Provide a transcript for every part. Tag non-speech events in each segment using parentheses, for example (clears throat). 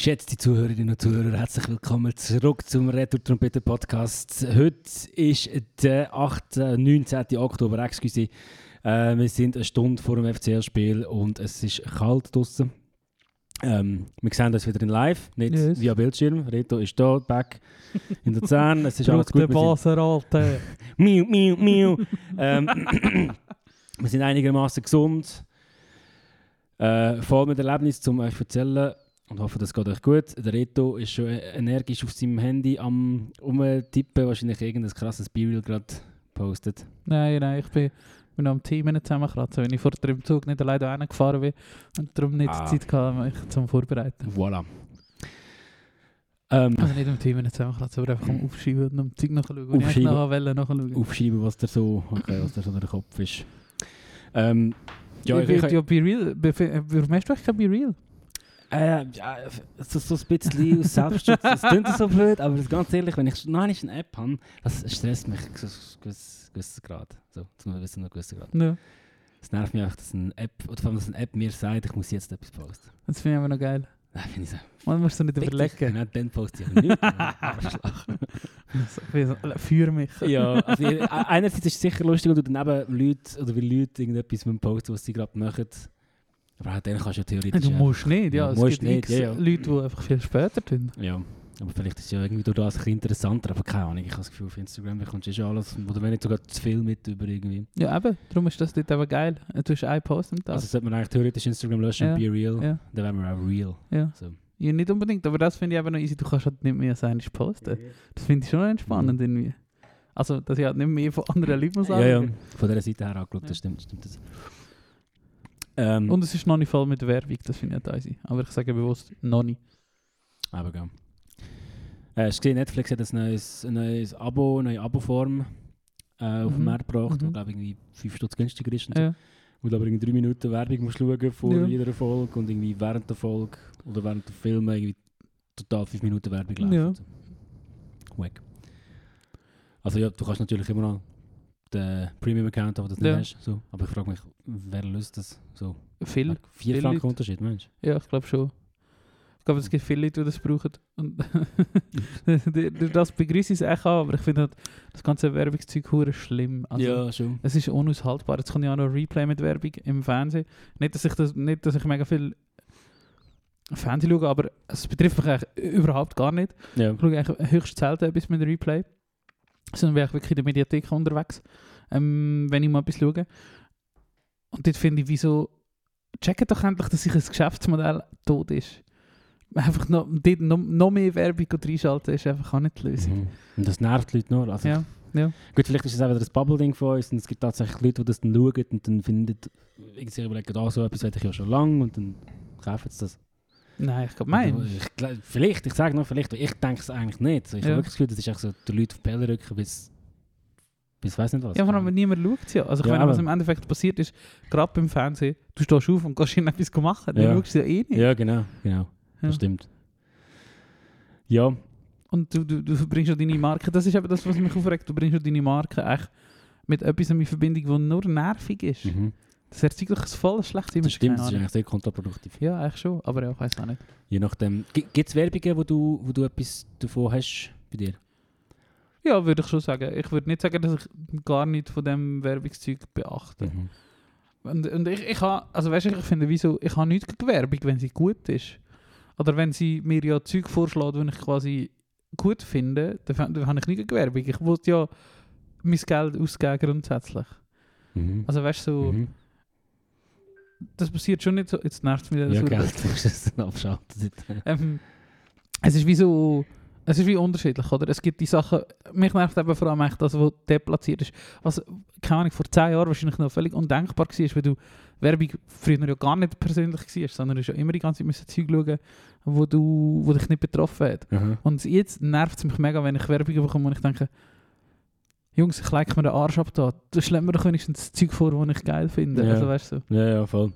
Geschätzte Zuhörerinnen und Zuhörer, herzlich willkommen zurück zum Retour Trompete Podcast. Heute ist der 8., 19. Oktober, excuse. Äh, wir sind eine Stunde vor dem FCL-Spiel und es ist kalt draußen. Ähm, wir sehen uns wieder in live, nicht Yes. via Bildschirm. Reto ist da, back in der Zähne. Es ist alles gut. der Baser, Alter. (laughs) miau, miau, miau. ähm, wir sind einigermaßen gesund. Äh, voll mit Erlebnis, um euch zu erzählen. Und hoffe, das geht euch gut. Der Reto ist schon energisch auf seinem Handy am umtippen, wahrscheinlich irgendein krasses B-Reel gerade postet. nein, nein, ich bin, bin am Team zusammenkratzen, wenn ich vor dem Zug nicht alleine da gefahren bin und darum nicht Ah. Zeit hatte, mich zum Vorbereiten. Voilà. Ähm, Also nicht am Team zusammenkratzen, aber einfach am Aufschieben und am Zeug nachschauen. Aufschieben. nachher nachschauen. aufschreiben, was da so, okay, was da so in der Kopf ist. Ähm, ja, Ja, ich, ich, ich, ja, Be Real. Be warum hast du eigentlich kein Be Real? Äh, ja, so, so ein bisschen aus Selbstschutz. Das klingt so blöd, aber ganz ehrlich, wenn ich noch eine App habe, das stresst mich so so ein gewisses, gewisses Grad. So, zu einem gewissen, gewissen Grad. Ja, Es nervt mich einfach, dass eine App, oder vor allem, dass eine App mir sagt, ich muss jetzt etwas posten. das finde ich aber noch geil. Nein, finde ich so. Man musst du nicht überlegen. Genau, dann poste ich aber nicht. (laughs) Arschloch. So, wie so, Für mich. ja, also ich- einerseits ist es sicher lustig, wenn du daneben Leute, oder wie Leute irgendetwas mit dem posten, was sie gerade machen. Aber dann kannst du ja theoretisch... Du musst nicht, ja. Es musst gibt nicht, ja, ja. Leute, die einfach viel später tun. Ja, aber vielleicht ist es ja irgendwie durch das ein interessanter, aber keine Ahnung, ich habe das Gefühl, auf Instagram bekommst du eh schon alles, oder wenn nicht sogar zu viel mit über irgendwie. Ja, eben. Darum ist das dort eben geil. Du hast einen Post am Tag. Also sollte man eigentlich theoretisch Instagram löschen Ja, und be real, ja. dann wären wir auch real. Ja. So. ja, nicht unbedingt, aber das finde ich eben noch easy. Du kannst halt nicht mehr sein posten. Das finde ich schon entspannend irgendwie. Also, dass ich halt nicht mehr von anderen Leuten muss Ja, ja, von dieser Seite her angeschaut, das stimmt, stimmt das. Ähm, Und es ist noch nicht voll mit Werbung, das finde ich nicht easy. Aber ich sage bewusst, noch nicht. aber gell. Äh, hast du gesehen, Netflix hat ein neues, ein neues Abo, eine neue Abo-Form äh, auf den Mhm. Markt gebracht, die Mhm. glaube ich irgendwie 5 Stutz günstiger ist und so. Ja. Du aber irgendwie 3 Minuten Werbung musst schauen vor Ja. jeder Folge und irgendwie während der Folge oder während der Filme irgendwie total 5 Minuten Werbung laufen. Ja. Wack. Also ja, du kannst natürlich immer noch den Premium-Account haben, das nicht Ja. hast. So. Aber ich frage mich, wer löst das so? Viel. 4 viele Franken Leute. Unterschied, Mensch. Ja, ich glaube schon. Ich glaube, es gibt viele Leute, die das brauchen. Und (laughs) das begrüße ich es auch, aber ich finde halt das ganze Werbungszeug hure schlimm. Also, ja, schon. Es ist unaushaltbar. Jetzt kommt ja auch noch Replay mit Werbung im Fernsehen. Nicht, dass ich, das, nicht, dass ich mega viel Fernsehen schaue, aber es betrifft mich eigentlich überhaupt gar nicht. Ja. Ich schaue eigentlich höchst selten etwas mit Replay. Sondern bin ich wirklich in der Mediathek unterwegs, ähm, wenn ich mal etwas schaue. Und dort finde ich, wieso checken doch endlich, dass sich ein Geschäftsmodell tot ist. Einfach noch, dort noch, noch mehr Werbung reinschalten ist einfach auch nicht die Lösung. Mhm. Und das nervt die Leute nur. Also Ja, ja. Gut, vielleicht ist es auch wieder das Bubble-Ding von uns und es gibt tatsächlich Leute, die das dann schauen und dann finden, irgendwie sich überlegen, ah, so etwas will ich ja schon lange und dann kaufen sie das. Nein, ich glaube, Also, mein. ich, vielleicht, ich sage noch vielleicht, ich denke es eigentlich nicht. Ich Ja. habe wirklich das Gefühl, das ist echt so, die Leute auf die Pelle rücken bis, bis weiß nicht was. Ja, vor allem, wenn niemand schaut ja. Also, ich Ja, meine, was im Endeffekt passiert ist, gerade beim Fernsehen, du stehst auf und gehst irgendetwas machen. Dann Ja. schaust du ja eh nicht. Ja, genau, genau. Das stimmt. Ja, Und du, du, du bringst ja deine Marke, das ist eben das, was mich aufregt, du bringst ja deine Marke echt mit etwas in Verbindung, das nur nervig ist. mhm. Das erzeugt doch ein voll schlechtes Image. das stimmt, das ist eigentlich sehr kontraproduktiv. Ja, eigentlich schon, aber ja, ich weiß auch nicht. Je nachdem, gibt es Werbungen, wo du, wo du etwas davon hast bei dir? Ja, würde ich schon sagen. Ich würde nicht sagen, dass ich gar nicht von dem Werbungszeug beachte. Mhm. Und, und ich, ich habe, also weißt du, ich finde, wieso, ich habe nichts gegen Werbung, wenn sie gut ist. Oder wenn sie mir ja Zeug vorschlägt, die ich quasi gut finde, dann, dann habe ich nichts gegen Werbung. Ich wollte ja mein Geld ausgeben grundsätzlich. Mhm. Also weißt du, so, mhm. Das passiert schon nicht so, jetzt nervt es mich Ja. Geld, du musst es dann abschalten. ähm, Es ist wie so, es ist wie unterschiedlich, oder? Es gibt die Sachen, mich nervt eben vor allem echt das, was deplatziert ist. Was, keine Ahnung, vor zehn Jahren wahrscheinlich noch völlig undenkbar war, weil du Werbung früher ja gar nicht persönlich war, sondern du hast ja immer die ganze Zeit Zeug schauen, wo, du, wo dich nicht betroffen hat. Aha. Und jetzt nervt es mich mega, wenn ich Werbung bekomme und ich denke, Jungs, ich leck mir den Arsch ab da. Du schlägt mir doch wenigstens das Zeug vor, das ich geil finde. Ja. Also weißt du. Ja, ja, voll.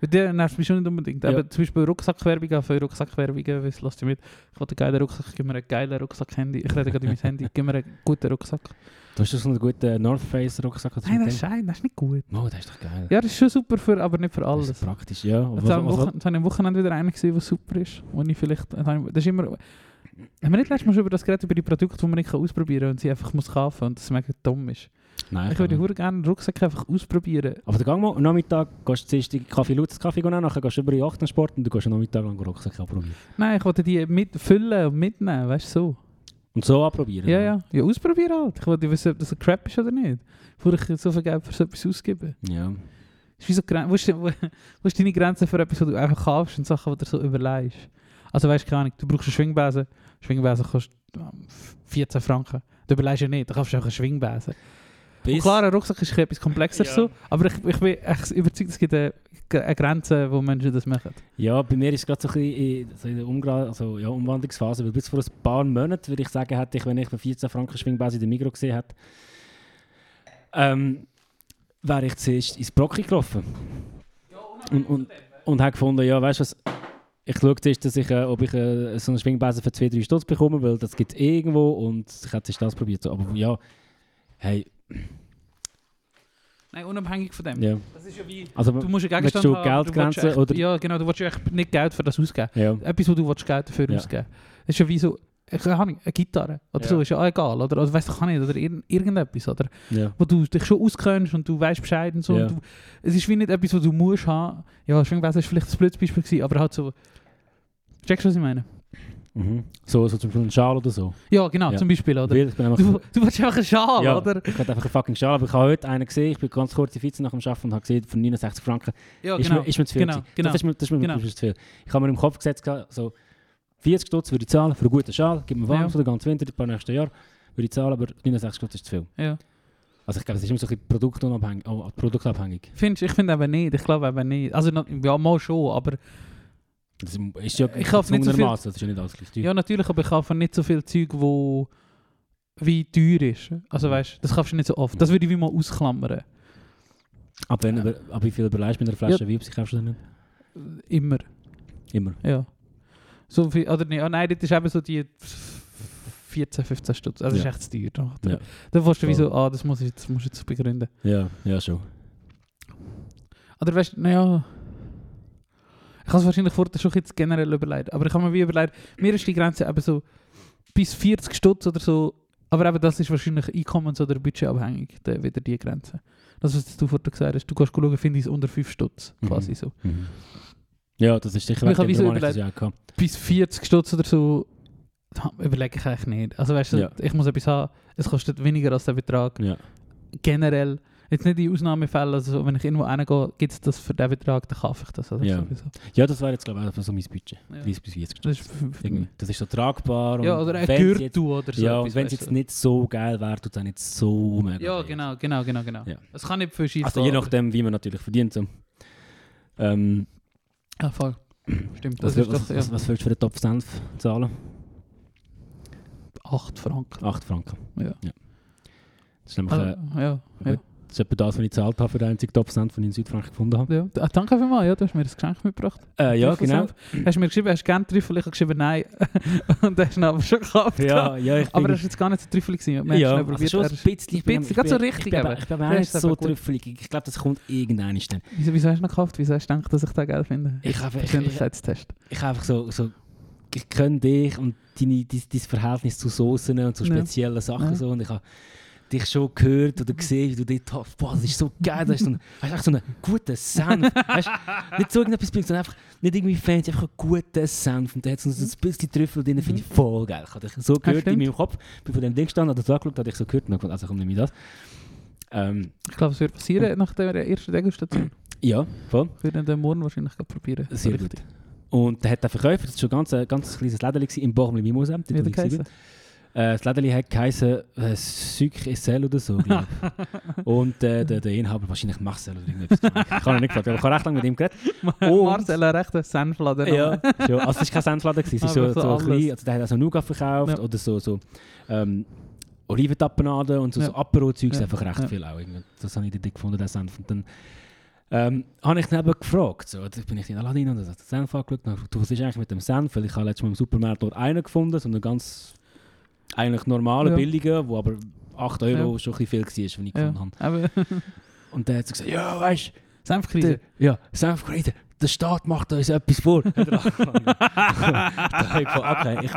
Bei dir nervt mich schon nicht unbedingt. Ja. Aber zum Beispiel Rucksackwerbung, auch für Rucksackwerbungen, was lasst ihr mit? Ich will einen geilen Rucksack, gib mir einen geilen Rucksack-Handy. Ich rede gerade in mein Handy, gib mir einen guten Rucksack. Du hast so einen guten North Face Rucksack. Nein, das ist scheiße, das ist nicht gut. Oh, das ist doch geil. Ja, das ist schon super, für, aber nicht für das alles. ist praktisch, ja. Jetzt was- was- Wochen- am Wochenende wieder einen gesehen, der super ist. Wo ich vielleicht, das das ist immer, haben wir nicht letztes Mal schon über das geredet, über die Produkte, die man nicht ausprobieren kann und sie einfach muss kaufen und das mega dumm ist. Nein, Ich würde hure gerne einen Rucksack einfach ausprobieren. Aber dann geh mal am Nachmittag, gehst du zuerst den Kaffee Lutz Kaffee nehmen, nachher gehst du über die Achtensport und du gehst am Nachmittag lang Rucksack anprobieren. Nein, ich wollte die mitfüllen und mitnehmen, weißt du so. Und so anprobieren. Ja, ja. Ja, ausprobieren halt. Ich wollte wissen, ob das ein Crap ist oder nicht. Bevor ich so viel Geld für so etwas ausgebe. Ja. Ist wie so, wo, ist, wo, wo ist deine Grenze für etwas, was du einfach kaufst und Sachen, die du so überlegst? Also weißt du, keine Ahnung, du brauchst eine Schwingbase. Schwingbase kostet ähm, 14 Franken. Du überlegst ja nicht, du kaufst auch eine Schwingbase. Und klar, ein Rucksack ist etwas komplexer Ja. so, aber ich, ich bin echt überzeugt, es gibt eine, eine Grenze, wo Menschen das machen. ja, bei mir ist es gerade so ein bisschen in, der Umgra also, ja, Umwandlungsphase, weil bis vor ein paar Monaten, würde ich sagen, hätte ich, wenn ich für 14 Franken Schwingbase in der Migros gesehen hätte, ähm, wäre ich zuerst ins Brocki gelaufen. Und, und, und habe gefunden, ja, weißt du was, ich schaue zuerst, dass ich, äh, ob ich äh, so eine Schwingbase für 2-3 Stutz bekomme, weil das gibt es irgendwo und ich hätte zuerst das probiert. So. Aber ja, hey, Nein, unabhängig von dem. ja. Das ist ja wie... Also, Du musst willst Gegenstand du haben, willst echt, oder... Ja, genau, du willst ja echt nicht Geld für das ausgeben. Ja. Etwas, wo du willst Geld dafür Ja. ausgeben Das ist ja wie so... Ich Ahnung, eine Gitarre oder Ja. so ist ja auch egal, oder? Also, weißt du, kann nicht, oder irgend, irgendetwas, oder? Ja. Wo du dich schon auskennst und du weißt Bescheid und so. Ja. Und du, es ist wie nicht etwas, was du musst haben. Ja, Schwingbase ist vielleicht ein blödes Beispiel gewesen, aber halt so... Checkst du, was ich meine? Mhm. So, so zum Beispiel ein Schal oder so. Ja, genau, Ja. zum Beispiel, oder? Weil ich bin einfach, Du, du willst einfach einen Schal, ja, oder? ich hatte einfach einen fucking Schal, aber ich habe heute einen gesehen, ich bin ganz kurz in Vize nach dem Arbeiten und habe gesehen, für 69 Franken Ja, ist, genau. mir, ist mir zu viel. Genau, genau. Das ist mir, das ist mir Genau. zu viel. Ich habe mir im Kopf gesetzt, so 40 Stutz würde ich zahlen für einen guten Schal, gib mir warm Ja. für den ganzen Winter, ein paar nächsten Jahre, würde ich zahlen, aber 69 Stutz ist zu viel. Ja. Also ich glaube, es ist immer so ein bisschen produktunabhängig, oh, produktabhängig. Findest, ich finde eben nicht. Ich glaube eben nicht. Also, ja, mal schon, aber... Das ist ja Ich kaufe nicht so viel- das ist ja nicht alles gleich teuer. Ja, natürlich, aber ich kaufe nicht so viel Zeug, wo wie teuer ist. Also weißt du, das kaufst du nicht so oft. Das würde ich wie mal ausklammern. Ab, wenn, über- ab wie viel überleist mit einer Flasche Wiebsi kaufst du denn nicht? Immer, Immer. ja. So viel, oder nee, oh nein, das ist eben so die 14, 15 Stutz. Also das Ja. ist echt zu teuer. Ja. da willst du wie so, ah, das muss ich jetzt, musst du jetzt begründen. Ja, ja schon. Oder weißt du, naja... Ich habe es wahrscheinlich vorher schon jetzt generell überlegt. Aber ich habe mir wie überlegt, mir ist die Grenze eben so bis 40 Stutz oder so. Aber eben das ist wahrscheinlich einkommens- oder budgetabhängig, der, wieder die Grenze. Das, was du vorher gesagt hast, du kannst schauen, finde ich es unter 5 Stutz, Mhm. quasi so. Mhm. Ja, das ist sicher Ich habe wegen wie so dem, darum habe ich das. Bis 40 Stutz oder so überlege ich eigentlich nicht. Also weißt du, Ja. ich muss etwas haben, es kostet weniger als der Betrag. Ja. Generell, jetzt nicht in Ausnahmefällen, also so, wenn ich irgendwo hingehe, gibt es das für den Betrag, dann kaufe ich das. Also Ja. sowieso. ja, das wäre jetzt glaube ich so mein Budget. Ja. 30 bis 40 Das ist. Das ist so tragbar. Ja, oder ein wenn's jetzt- Gürtel oder so. Ja, und wenn es jetzt nicht so geil wäre, tut es nicht so mega Ja, genau, genau, genau, genau. Ja. Es kann nicht viel schief Also je nachdem, wie man natürlich verdient. So. Ähm, Ja, voll. Stimmt, das was, ist was, doch ja, was, was willst du für den Topf Senf zahlen? 8 Franken. 8 Franken. Ja. Das ist nämlich äh, ja, ja. Das ist etwa das, was ich gezahlt habe für den einzigen Topf Senf, den ich in Südfrankreich gefunden habe. ja. Ah, danke vielmals, ja, du hast mir das Geschenk mitgebracht. Äh, ja, genau. Hast du mir geschrieben, hast du gerne Trüffel? Ich habe geschrieben, nein. (laughs) Und hast ihn aber schon gekauft. Ja, ja, ich bin... aber er war jetzt gar nicht so trüffelig. ja, schnell also schon ein bisschen. Ich bin- bisschen, ich gerade so bin- richtig Ich bin, aber- ich bin aber nicht so trüffelig. Ich glaube, das kommt irgendwann dann. Wieso, wieso hast du ihn gekauft? Wieso hast du gedacht, dass ich den geil finde? Ich habe ich, ich, Persönlichkeitstest. ich habe einfach so, so ich kenne dich und deine, dein, dein Verhältnis zu Soßen und zu Ja. speziellen Sachen Ja. so und ich habe dich schon gehört oder gesehen, wie du dort hast. Boah, das ist so geil, das ist so ein, echt so einen guten Senf. Weißt, nicht so irgendetwas bringt, sondern einfach nicht irgendwie fancy, einfach einen guten Senf. Und da hat so ein bisschen Trüffel drin, finde ich voll geil. Ich habe dich so gehört in meinem Kopf, bin von dem Ding gestanden, habe das angeschaut, habe ich so gehört und gedacht, also komm, nimm mir das. Ähm, Ich glaube, es wird passieren nach der ersten Degustation. ja, voll. Wir werden den morgen wahrscheinlich probieren. Sehr Richtig. gut. Und der hat der Verkäufer, das war schon ganz, ein ganz kleines Läden im Bochum Mimosa. wo der ich? Äh, das Lädeli hat geheißen äh, Essel oder so, glaub ich. (laughs) Und äh, der, der Inhaber wahrscheinlich Marcel oder irgendetwas. Ich habe ihn nicht gefragt, aber ich habe recht lange mit ihm geredet. (laughs) Und- Marcel hat recht einen Senfladen. Ja. Also es war kein Senfladen, es ist (laughs) so, so so, klein, also der hat auch so Nougat verkauft Ja. oder so, so ähm, Oliventapenade und so, Ja. so Apero-Zeugs, Ja. einfach recht Ja. viel auch. irgendwie. Das habe ich dort gefunden, der Senf. Und dann ähm, habe ich ihn eben gefragt, so, da bin ich in rein und habe den Senf angeschaut und gefragt, du, was ist eigentlich mit dem Senf? Weil ich habe letztes Mal im Supermarkt dort einen gefunden, so einen ganz eigentlich normalen, Ja. billigen, wo aber 8 Euro Ja. schon ein bisschen viel war, wenn ich Ja. gefunden habe. (laughs) Und der hat so gesagt, ja, weißt du, Senfkrise. der, ja, Senfkrise, der Staat macht uns etwas vor. Hat er angefangen. (laughs) da habe ich gedacht, okay, ich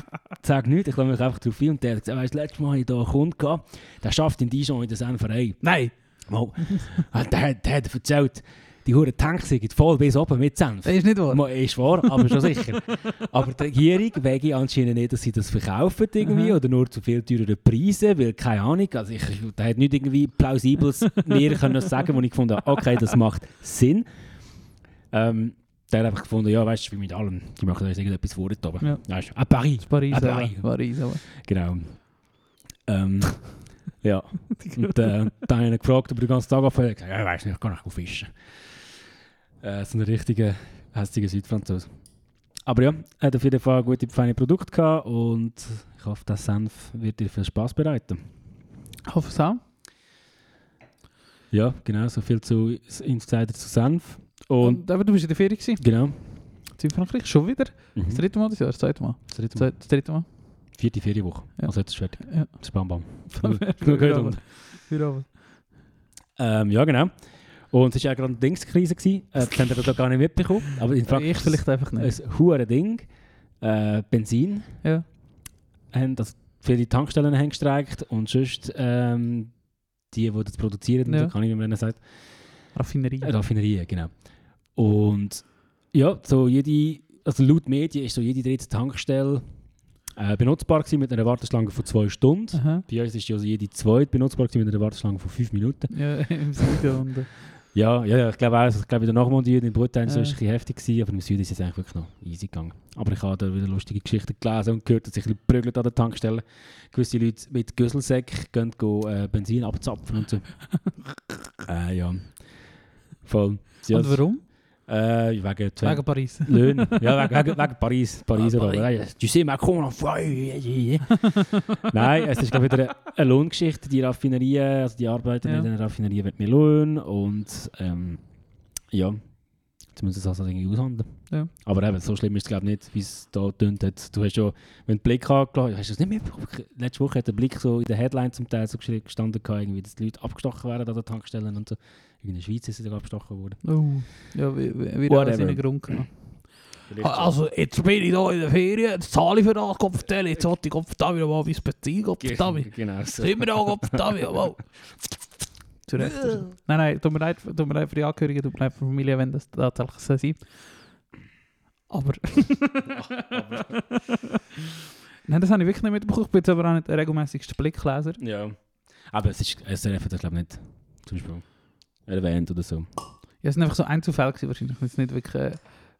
sage nichts, ich lasse mich einfach drauf ein. Und der hat gesagt, weißt, du, letztes Mal hatte ich hier einen Kunden, gehabt, der schafft in Dijon in der Senferei. Nein, Mal, (laughs) der, der hat erzählt, die Huren Tanks sind voll bis oben mit Senf. das ist nicht wahr. Mal, Ist wahr, aber schon sicher. (laughs) aber die Regierung wege anscheinend nicht, dass sie das verkaufen irgendwie Aha. oder nur zu viel teureren Preisen, weil keine Ahnung, also ich, der hat nicht irgendwie plausibles mehr können sagen, wo ich gefunden habe, okay, das macht Sinn. Ähm, der hat einfach gefunden, ja, weißt du, wie mit allem, die machen uns irgendetwas vor dort oben. Ja. Weißt du, ah, Paris, Paris, Ah, aber. Paris. Paris, aber. genau. Ähm, (laughs) ja, und äh, dann habe ich ihn gefragt, ob er den ganzen Tag aufhört. Ja, weißt du, ich kann nicht fischen. Äh, so ein richtiger, hässiger Südfranzose. Aber ja, er hat auf jeden Fall gute, feine Produkte gehabt und ich hoffe, der Senf wird dir viel Spaß bereiten. Ich hoffe es auch. Ja, genau, so viel zu Insider zu Senf. Und, Und, aber du bist in der Ferien gewesen. genau. In Frankreich. Schon wieder? Mhm. Das dritte Mal das Jahr? Das zweite Mal? Das dritte Mal. Das dritte Mal? Vierte Ferienwoche. Ja. Also jetzt ist es fertig. Ja. Das ist Bam Bam. Für- (laughs) Genug gehört für-. Ähm, ja, genau. Und es war ja gerade eine Dingskrise. gewesen. Äh, das habt ihr da gar nicht mitbekommen. Aber in Frankreich Ich vielleicht einfach nicht. ein hohes Ding. Äh, Benzin. Ja. Haben das viele Tankstellen haben gestreikt und sonst ähm, die, die das produzieren, Ja. da kann ich nicht mehr sagen. Raffinerie. Äh, Raffinerien, genau. Und ja, so jede, also laut Medien ist so jede dritte Tankstelle äh, benutzbar gewesen mit einer Warteschlange von zwei Stunden. Aha. Bei uns ist also jede zweite benutzbar gewesen mit einer Warteschlange von fünf Minuten. Ja, (laughs) im Süden. Äh, Ja, ja, ich glaube auch, also ich glaube in der Nachmondie in Bretagne so Ja. ist es ein bisschen heftig gewesen, aber im Süden ist es eigentlich wirklich noch easy gegangen. Aber ich habe da wieder lustige Geschichten gelesen und gehört, dass sich ein bisschen prügelt an der Tankstelle. Gewisse Leute mit Güsselsäck gehen go, äh, Benzin abzapfen und so. (laughs) äh, ja, voll. Ja, und warum? Äh, wegen Wegen Paris. (laughs) Löhne. ja, wegen, wegen, Paris. Paris Ah, Paris. Du siehst Macron feu. (laughs) Nein, es ist glaube wieder eine, eine Lohngeschichte. Die Raffinerien, also die Arbeiter Ja. in den Raffinerien wird mehr Lohn und ähm, ja, jetzt müssen sie das also irgendwie aushandeln. Ja. Aber eben, so schlimm ist es glaube ich nicht, wie es da tönt hat. Du hast schon, wenn du den Blick angelassen hast, du das nicht mehr? Letzte Woche hat der Blick so in der Headline zum Teil so gestanden, gehabt, irgendwie, dass die Leute abgestochen werden an den Tankstellen und so. In der Schweiz ist sie abgestochen worden. Oh. Ja, wie- wie- wieder Whatever. seinen Grund so. Also, jetzt bin ich hier in der Ferien, jetzt zahle ich für das, vertelle, jetzt sollte ich verdammt wieder mal mein Gott verdammt. Genau so. Sind wir da, verdammt, jawohl. (laughs) Zu Recht. Nein, nein, tut mir leid, tut mir leid für die Angehörigen, tut mir leid für die Familie, wenn das tatsächlich so sein Aber... (laughs) Nein, das habe ich wirklich nicht mitbekommen. Ich bin jetzt aber auch nicht der regelmäßigste Blickleser. Ja. Aber es ist, SRF hat das glaube ich nicht zum Beispiel erwähnt oder so. Ja, es sind einfach so Einzelfälle gewesen, wahrscheinlich. Es ist nicht wirklich... Äh,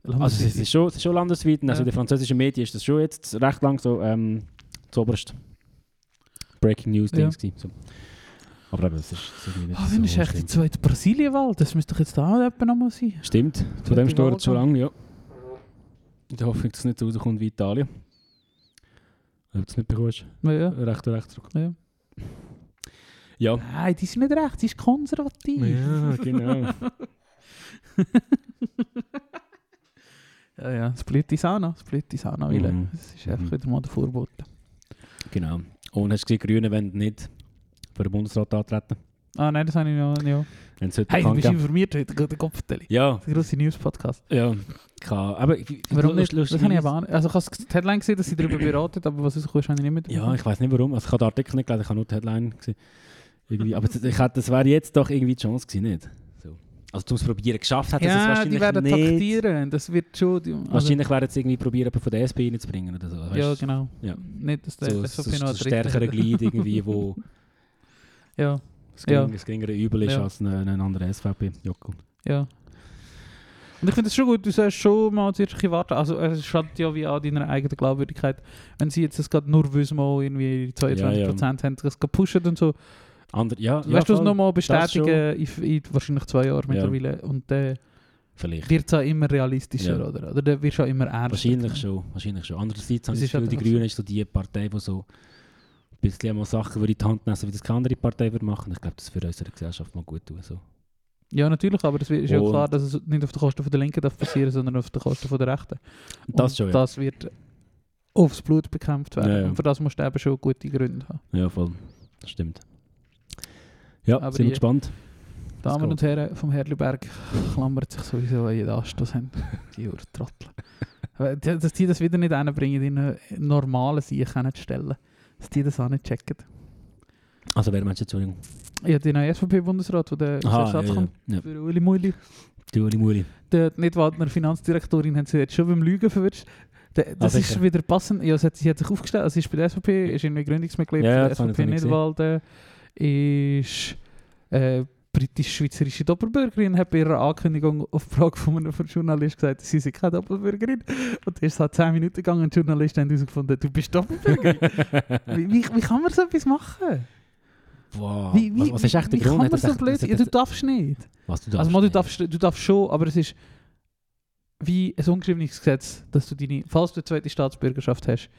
Also es ist schon, es ist schon landesweit, also Ja. in den französischen Medien ist das schon jetzt recht lang so ähm, zuoberst Breaking News Dings gewesen, so. Aber eben, es ist, ist irgendwie nicht Ah, wann ist so echt die zweite Brasilienwahl? Das müsste doch jetzt da auch etwa nochmal sein. Stimmt, von dem steht es schon lange, ja. In der Hoffnung, dass es nicht so rauskommt wie Italien. Ob du es nicht bekommst. Ja, ja. Recht oder rechts zurück. Ja. Ja. Nein, die sind nicht recht, die ist konservativ. Ja, genau. (laughs) Ja, ja, das blüht die Sauna, das blüht die Sauna, Mhm. Das ist einfach Mhm. wieder mal der Vorbote. genau. Und hast du gesehen, die Grünen wollen nicht für den Bundesrat antreten? Ah nein, das habe ich noch nicht. Wenn es heute Hey, du bist informiert heute, der Kopfteile. Ja, Der grosse News-Podcast. ja. Kann. Aber Warum nicht? lustig- Das habe ich aber nicht. Also ich habe die Headline gesehen, dass sie darüber beraten, aber was rauskommt, habe ich nicht mitbekommen. Ja, ich weiß nicht warum. Also ich habe den Artikel nicht gelesen, ich habe nur die Headline gesehen. Irgendwie. Aber das- ich das wäre jetzt doch irgendwie die Chance gewesen, nicht? So. Also zum Probieren geschafft hat es ja wahrscheinlich die werden nicht. taktieren, das wird schon... Die, also, Wahrscheinlich werden sie irgendwie probieren, von der SP reinzubringen oder so. ja, Weißt, genau. Ja. Nicht, dass der so, SVP so, noch so stärkere Glied irgendwie, wo (laughs) Ja, das, Ja. gering, das geringere Übel ist Ja. als ein, ein anderer SVP-Jockel. ja. Und ich finde es schon gut, du sollst schon mal zuerst ein bisschen warten. Also es schadet ja wie an deiner eigenen Glaubwürdigkeit. Wenn sie jetzt das gerade nur mal irgendwie 22% Ja, ja. haben, das pushen und so. Ander, ja, ja, weißt du es nochmal bestätigen in, in wahrscheinlich zwei Jahren Ja. mittlerweile. Und dann wird es auch immer realistischer, Ja. oder? Oder dann wirst du auch immer ernster. Wahrscheinlich schon, wahrscheinlich schon. Andererseits habe Es ich das Gefühl, die Grünen ist so die Partei, die so bisschen mal Sachen würde in die Hand nehmen, wie das keine andere Partei würde machen. Ich glaube, das würde unserer Gesellschaft mal gut tun. So. Ja, natürlich, aber es ist ja klar, dass es nicht auf den Kosten von der Linken darf passieren, sondern auf den Kosten von der Rechten. Das Und schon, ja. Das wird aufs Blut bekämpft werden. Ja, ja. Und für das musst du eben schon gute Gründe haben. Ja, voll. Das stimmt. Ja, Aber sind wir die- gespannt. Damen und Herren vom Herliberg (laughs) klammert sich sowieso an jeden Ast, das haben die Urtrottel. (laughs) Die- Dass die das wieder nicht hinbringen, in einen normalen Sieg zu stellen. Dass die das auch nicht checken. Also, wer meinst du, Entschuldigung? Ja, neue SVP-Bundesrat, der der Aha, Ersatz ja, kommt ja. für Uli Muli. Die Uli Muli. Der Nidwaldner Finanzdirektorin haben sie jetzt schon beim Lügen verwirrt. Der- Das Ah, ist wieder passend. Ja, sie hat, sie hat sich aufgestellt. Also sie ist bei der SVP, ist irgendwie Gründungsmitglied Ja, der SVP Nidwalden, ist äh, britisch-schweizerische Doppelbürgerin, hat bei ihrer Ankündigung auf die Frage von einem Journalist gesagt, sie sei keine Doppelbürgerin. Und es hat 10 Minuten gegangen und die Journalisten haben herausgefunden, du bist Doppelbürgerin. (laughs) wie, wie, wie kann man so etwas machen? wow. Wie, wie, was, was ist echt der wie Grund? kann man so blöd... Ja, du darfst nicht. Was, du darfst Also mal, du, darfst, du darfst schon, aber es ist wie ein ungeschriebenes Gesetz, dass du deine, falls du eine zweite Staatsbürgerschaft hast,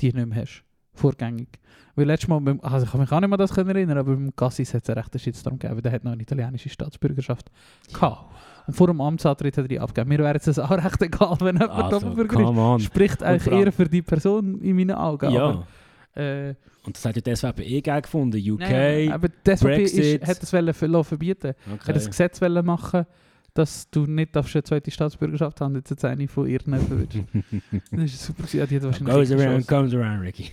die nicht mehr hast. Vorgängig. Weil letztes Mal, beim, also ich kann mich auch nicht mehr das können erinnern, aber beim Cassis hat es einen rechten Shitstorm gegeben, der hat noch eine italienische Staatsbürgerschaft gehabt. Und vor dem Amtsantritt hat er die abgegeben. Mir wäre es das auch recht egal, wenn jemand Also, Doppelbürger ist. Spricht eigentlich eher für die Person in meinen Augen. Ja. Aber, äh, Und das hat ja die SVP eh geil gefunden. UK. nein, aber die SVP ist, Brexit. hat das verbieten. okay. hat das Gesetz machen, dass du nicht darfst eine zweite Staatsbürgerschaft haben, jetzt eine von ihren verwirrst. (laughs) Das ist super. die hat wahrscheinlich Goes around, comes around, Ricky.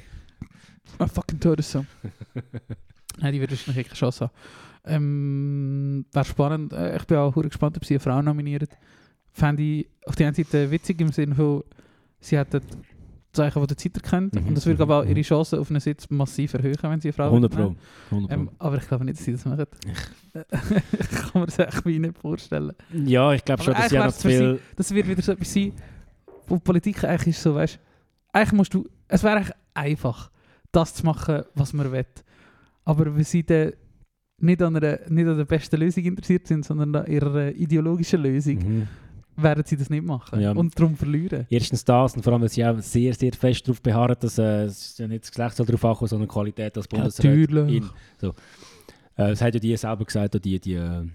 Ah, fucking Todessong. (laughs) Nein, die wird wahrscheinlich keine Chance haben. Ähm, Wäre spannend. Äh, ich bin auch gespannt, ob sie eine Frau nominiert. Fände ich auf der einen Seite witzig im Sinne von, sie hat das Zeichen von der Zeit erkannt Mhm, und das würde aber auch mhm. ihre Chancen auf einen Sitz massiv erhöhen, wenn sie eine Frau 100 wird nehmen. Pro. 100 Pro. Ähm, aber ich glaube nicht, dass sie das machen. ich (laughs) kann mir das echt wie nicht vorstellen. ja, ich glaube schon, dass sie auch noch viel... das wird wieder so etwas sein, wo Politik eigentlich ist so, weißt eigentlich musst du, es wäre eigentlich einfach, das zu machen, was man will. Aber wenn sie dann nicht an, einer, nicht an der besten Lösung interessiert sind, sondern an ihrer ideologischen Lösung, Mhm. werden sie das nicht machen Ja. und darum verlieren. Erstens das und vor allem, weil sie auch sehr, sehr fest darauf beharren, dass äh, es nicht das Geschlecht darauf ankommt, sondern Qualität als Bundesrätin. Natürlich. So. Äh, das hat ja die selber gesagt, die, die äh,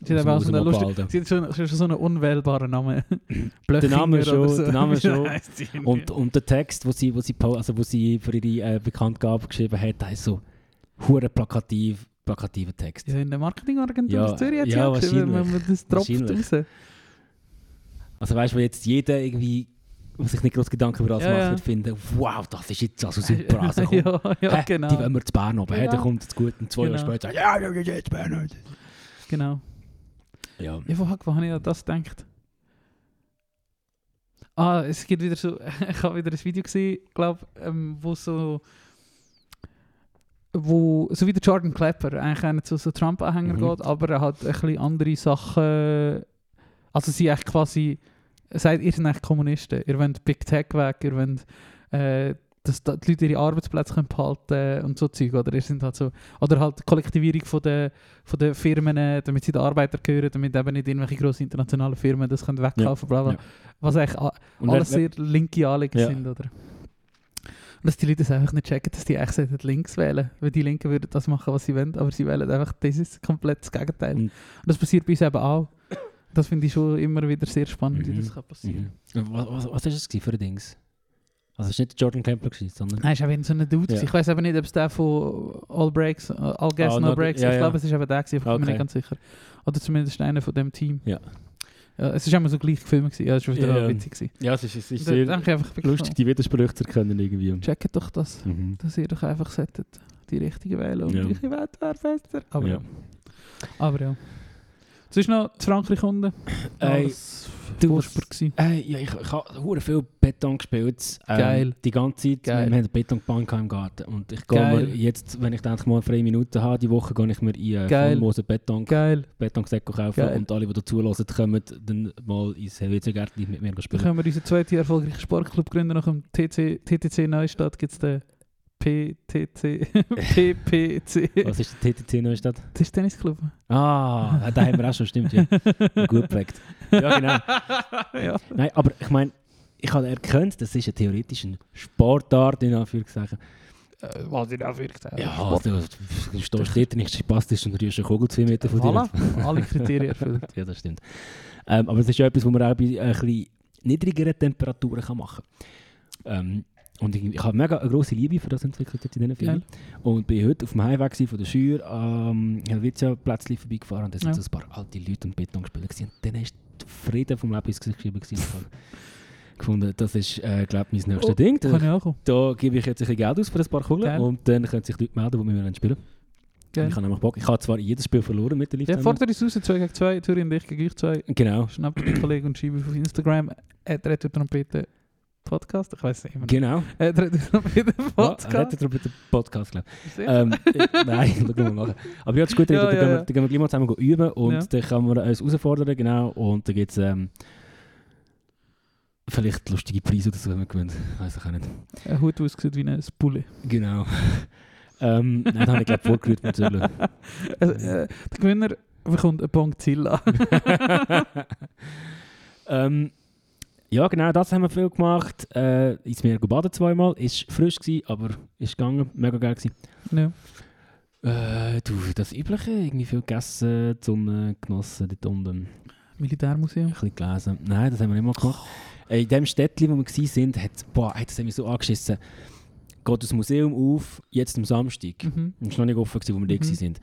Sie hat aber auch so einen, aus dem lustig, Opalden. sie hat schon, schon so einen unwählbaren Namen. (laughs) Der Name schon, so. der Name (laughs) schon. Und, und der Text, wo sie, wo sie, also wo sie für ihre äh, Bekanntgabe geschrieben hat, der ist so hure plakativ, plakativer Text. Ja, in der Marketingagentur Ja, aus Zürich hat sie ja, geschrieben, wenn wahrscheinlich. man das tropft raus. Also weißt du, wo jetzt jeder irgendwie, was sich nicht groß Gedanken über alles Ja, macht, ja. wird finden, wow, das ist jetzt also super. Also (laughs) komm, ja, ja, hä, genau. Die wollen wir zu Bern oben, Genau. dann kommt es gut und zwei Jahre Genau. später, ja, ja, ja, jetzt Bern. genau. Ja. Ja, wo, wo habe ich an das gedacht? Ah, es gibt wieder so, (laughs) ich habe wieder ein Video gesehen, glaube ähm, wo so, wo, so wie der Jordan Klepper, eigentlich einer zu so Trump-Anhänger Mhm. geht, aber er hat ein bisschen andere Sachen, also sie echt quasi, sagt, ihr seid eigentlich Kommunisten, ihr wollt Big Tech weg, ihr wollt, äh, dass da die Leute ihre Arbeitsplätze können behalten und so Zeug, oder ihr sind halt so, oder halt die Kollektivierung von der, von den Firmen, äh, damit sie den Arbeiter gehören, damit eben nicht irgendwelche grossen internationalen Firmen das können wegkaufen, bla bla. ja. Was eigentlich Und alles sehr linke Anliegen Ja. sind, oder? Und dass die Leute das einfach nicht checken, dass die eigentlich links wählen Weil die Linken würden das machen, was sie wollen, aber sie wählen einfach dieses komplett das Gegenteil. Mhm. Und das passiert bei uns eben auch. Das finde ich schon immer wieder sehr spannend, wie Mhm. das kann passieren mhm. was, was, was ist das für ein Dings? Also es war nicht Jordan Kempler, gewesen, sondern... Nein, es ist eben so ein Dude. Ja. Ich weiß aber nicht, ob es der von All Breaks, äh, All Gas, Ah, No no, Breaks, ja, ich glaube, es ist eben der gewesen, ich bin mir Okay. nicht ganz sicher. Oder zumindest einer von dem Team. Ja. Ja, es ist immer so gleich gefilmt gewesen. Ja, das war wieder Ja, witzig gewesen. Ja, es ist, es ist sehr ich lustig, die Widersprüche zu erkennen irgendwie. Checkt doch das. Mhm. dass ihr doch einfach solltet die richtige wählen und Ja. die Welt wäre besser. Aber ja. Ja. Aber ja. Sonst noch zu Frankreich unten. Ey, du. Äh, ja, ich, ich habe viel Beton gespielt. Ähm, Geil. Die ganze Zeit. Geil. Wir haben eine Betonbahn gehabt im Garten. Und ich gehe jetzt, wenn ich endlich mal freie Minuten habe, die Woche, gehe ich mir in äh. Vollmosen Beton, Geil. Betonsäcke kaufen. Geil. Und alle, die dazulassen, kommen dann mal ins HWC-Gärtchen mit mir Dann spielen. können wir unseren zweiten erfolgreichen Sportclub gründen. Nach dem TC, TTC Neustadt gibt es den PTC. (laughs) PPC. Was ist der TTC Neustadt? Das ist Tennisclub. Ah, äh, da haben wir auch schon, stimmt, ja. Gut geprägt. (laughs) Ja, genau. ja. Nein, aber ich meine, ich habe erkannt, das ist ja theoretisch eine Sportart, in Anführungszeichen. Äh, was dafür gesagt Ja, also, du stehst dort nicht spastisch und rührst eine Kugel zwei Meter von dir. Voilà. Alle Kriterien erfüllt. (laughs) Ja, das stimmt. Ähm, aber es ist ja etwas, was man auch bei ein bisschen niedrigeren Temperaturen kann machen kann. Ähm, und ich, ich habe mega eine grosse Liebe für das entwickelt jetzt in diesen Ferien. Und bin heute auf dem Heimweg von der Schür am Helvetia-Plätzchen vorbeigefahren und da sind Ja. so ein paar alte Leute und Betonspieler gewesen. Und dann ist der Frieden vom Leben ins Gesicht geschrieben. gewesen. (laughs) Gefunden, das ist, äh, glaube ich, mein nächstes Oh, Ding. Kann Da, ich auch kommen. da gebe ich jetzt ein bisschen Geld aus für ein paar Kugeln Geil. und dann können sich Leute melden, die mit mir spielen wollen. Geil. Ich habe nämlich Bock. Ich habe zwar jedes Spiel verloren mit der Ja, Live fordere uns raus, 2 gegen 2, Turin und ich gegen euch zwei. Genau, Schnappt den Kollegen und schreibe auf Instagram, Trompete Podcast. Ich weiß nicht immer. genau. At Trompete Ja, Podcast. Rettet darüber den Podcast, glaube Sicher? ähm, äh, Nein, (laughs) schauen wir mal. Aber ja, das ist gut, Ja, da, ja, gehen wir, da gehen wir gleich mal zusammen üben und Ja. dann kann man uns herausfordern, genau. Und dann gibt es ähm, vielleicht lustige Preise oder so, wenn man gewinnt. Weiß ich auch nicht. Ein Hut, aussieht wie ein Bulle. Genau. (laughs) ähm, nein, da habe ich glaube vorgerührt mit Zölle. (laughs) Also, äh, der Gewinner bekommt eine Bongzilla. ähm, ja, genau, das haben wir viel gemacht. Äh, ins Meer gebadet zweimal. Ist frisch gewesen, aber ist gegangen. Mega geil gewesen. ja. Äh, du, das Übliche, irgendwie viel gegessen, die Sonne genossen dort unten. Militärmuseum. Ein bisschen gelesen. Nein, das haben wir nicht mal gemacht. Äh, In dem Städtchen, wo wir waren, hat, boah, hat das mich so angeschissen. Geht das Museum auf, jetzt am Samstag. Mhm. Es war noch nicht offen, gewesen, wo wir da Mhm. waren.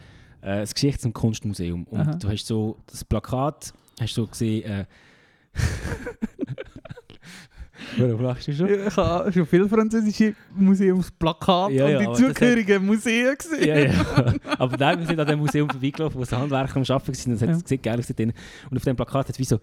Äh, das Geschichts- und Kunstmuseum. Und Aha. du hast so das Plakat, hast du gesehen, äh, (laughs) Warum lachst du schon? Ja, Ich habe schon viele französische Museumsplakate Ja, ja, und die hat- zugehörigen Museen gesehen. ja, ja. (laughs) Aber nein, wir sind an dem Museum vorbeigelaufen, wo das Handwerker am Arbeiten waren. Das hat Ja. sieht geil drin. Und auf dem Plakat hat es wie so,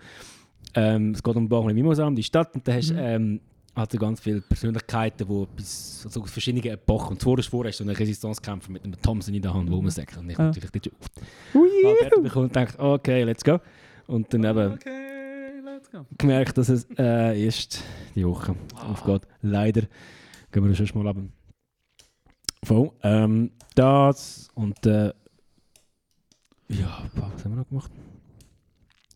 ähm, es geht um Bachmann Mimosa, die Stadt. Und da hast du Mhm. ähm, also ganz viele Persönlichkeiten, die bis also aus verschiedenen Epochen. Und zuerst vor hast du einen Resistenzkämpfer mit einem Thompson in der Hand, wo man sagt. Und ich natürlich dort Ui. schon bekommen und dachte, okay, let's go. Und dann eben Okay, let's go. Gemerkt, dass es äh, ist die Woche aufgeht. Leider gehen wir schon mal ab. Voll. Ähm, das und äh, ja, was haben wir noch gemacht?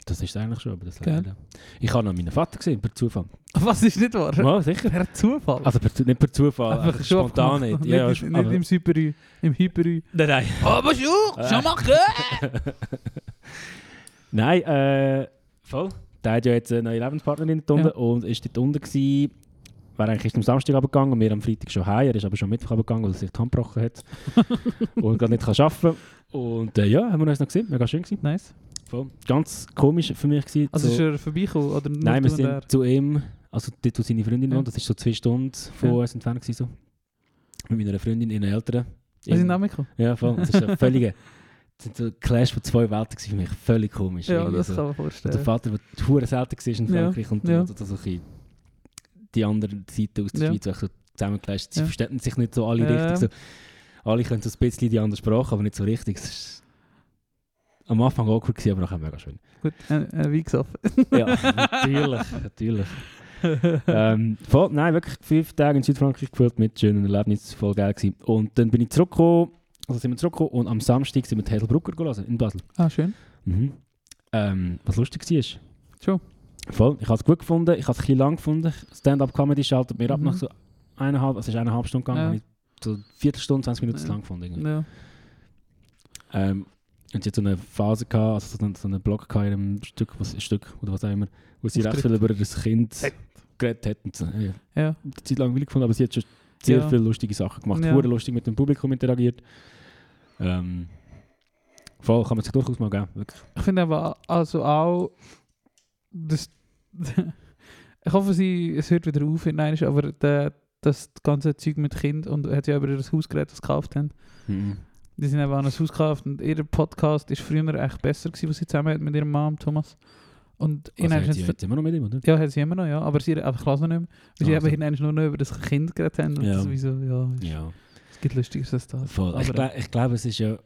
Das ist eigentlich schon, aber das Geil. leider. Ich habe noch meinen Vater gesehen, per Zufall. (laughs) Was ist nicht wahr? Ja, sicher. Per Zufall. Also per, nicht per Zufall, Einfach schon spontan abgemacht. nicht. Ja, (laughs) ja, nicht, aber- nicht im Superü, im Hyperü. Nein, nein. (laughs) Oh, bonjour, Äh. Jean-Marc! Nein, äh, voll. Der hat ja jetzt eine neue Lebenspartnerin dort unten Ja. und ist dort unten gewesen. War eigentlich am Samstag runtergegangen und wir am Freitag schon heim. Er ist aber schon Mittwoch runtergegangen, weil er sich die Hand gebrochen hat. (laughs) und gerade nicht kann arbeiten kann. Und äh, ja, haben wir uns noch gesehen. Mega schön gewesen. Nice. Voll. Ganz komisch für mich gewesen. Also so, ist er vorbeigekommen? Oder nein, wir sind zu ihm, also dort, wo seine Freundin Ja. wohnt, das ist so zwei Stunden von Ja. uns entfernt gewesen, so. Mit meiner Freundin, ihren Eltern. Wir sind In- auch mitgekommen. Ja, voll. Das ist ein völliger... (laughs) Das sind so ein Clash von zwei Welten für mich. Völlig komisch. Ja, das so. kann man Und der vorstellen. Vater, der hure selten war in Ja, Frankreich und ja. so ein die andere Seite aus der Ja. Schweiz auch so zusammengekleist. Sie Ja. verstehen sich nicht so alle Ja. richtig. So. Alle können so ein bisschen die andere Sprache, aber nicht so richtig. Ist am Anfang awkward gewesen, aber nachher mega schön. Gut, äh, äh, wie gesagt. Ja, natürlich, natürlich. ähm, voll, nein, wirklich fünf Tage in Südfrankreich gefühlt mit schönen Erlebnissen, voll geil gewesen. Und dann bin ich zurückgekommen, also sind wir zurückgekommen und am Samstag sind wir die Heidelbrucker gelesen in Basel. Ah, schön. Mhm. Ähm, was lustig war. Schon. Voll. Ich habe es gut gefunden, ich habe es ein bisschen lang gefunden. Stand-up-Comedy schaltet mir ab Mhm. nach so eineinhalb, also es ist eineinhalb Stunden gegangen, Ja. habe ich so eine Viertelstunde, 20 Minuten Ja. lang gefunden. Ja. Ähm, und sie hat so eine Phase gehabt, also so einen, so einen Block gehabt in einem Stück, was, ein Stück oder was auch immer, wo sie recht viel über das Kind geredet hat. Und so, ja, ja. eine Zeit langweilig gefunden, aber sie hat schon sehr Ja. viele lustige Sachen gemacht. Ja. Ja. lustig mit dem Publikum interagiert. Ähm, voll, kann man sich durchaus mal geben, wirklich. Ich finde aber also auch, das, (laughs) ich hoffe, sie, es hört wieder auf, nein, aber der, das ganze Zeug mit Kind und hat ja über das Haus geredet, das sie gekauft haben. Mhm. Die sind eben an ein Haus gekauft und ihr Podcast ist früher echt besser gewesen, was sie zusammen hat mit ihrem Mann Thomas. Und Also, hat sie jetzt immer noch mit ihm, oder? ja, hat sie immer noch, ja. Aber sie einfach lassen nicht mehr. Weil sie Also. eben irgendwann nur noch über das Kind geredet haben. Und Ja. das wie so, ja, Ja, es gibt Lustigeres als das. voll. ich, glaub, ich glaube, es ist ja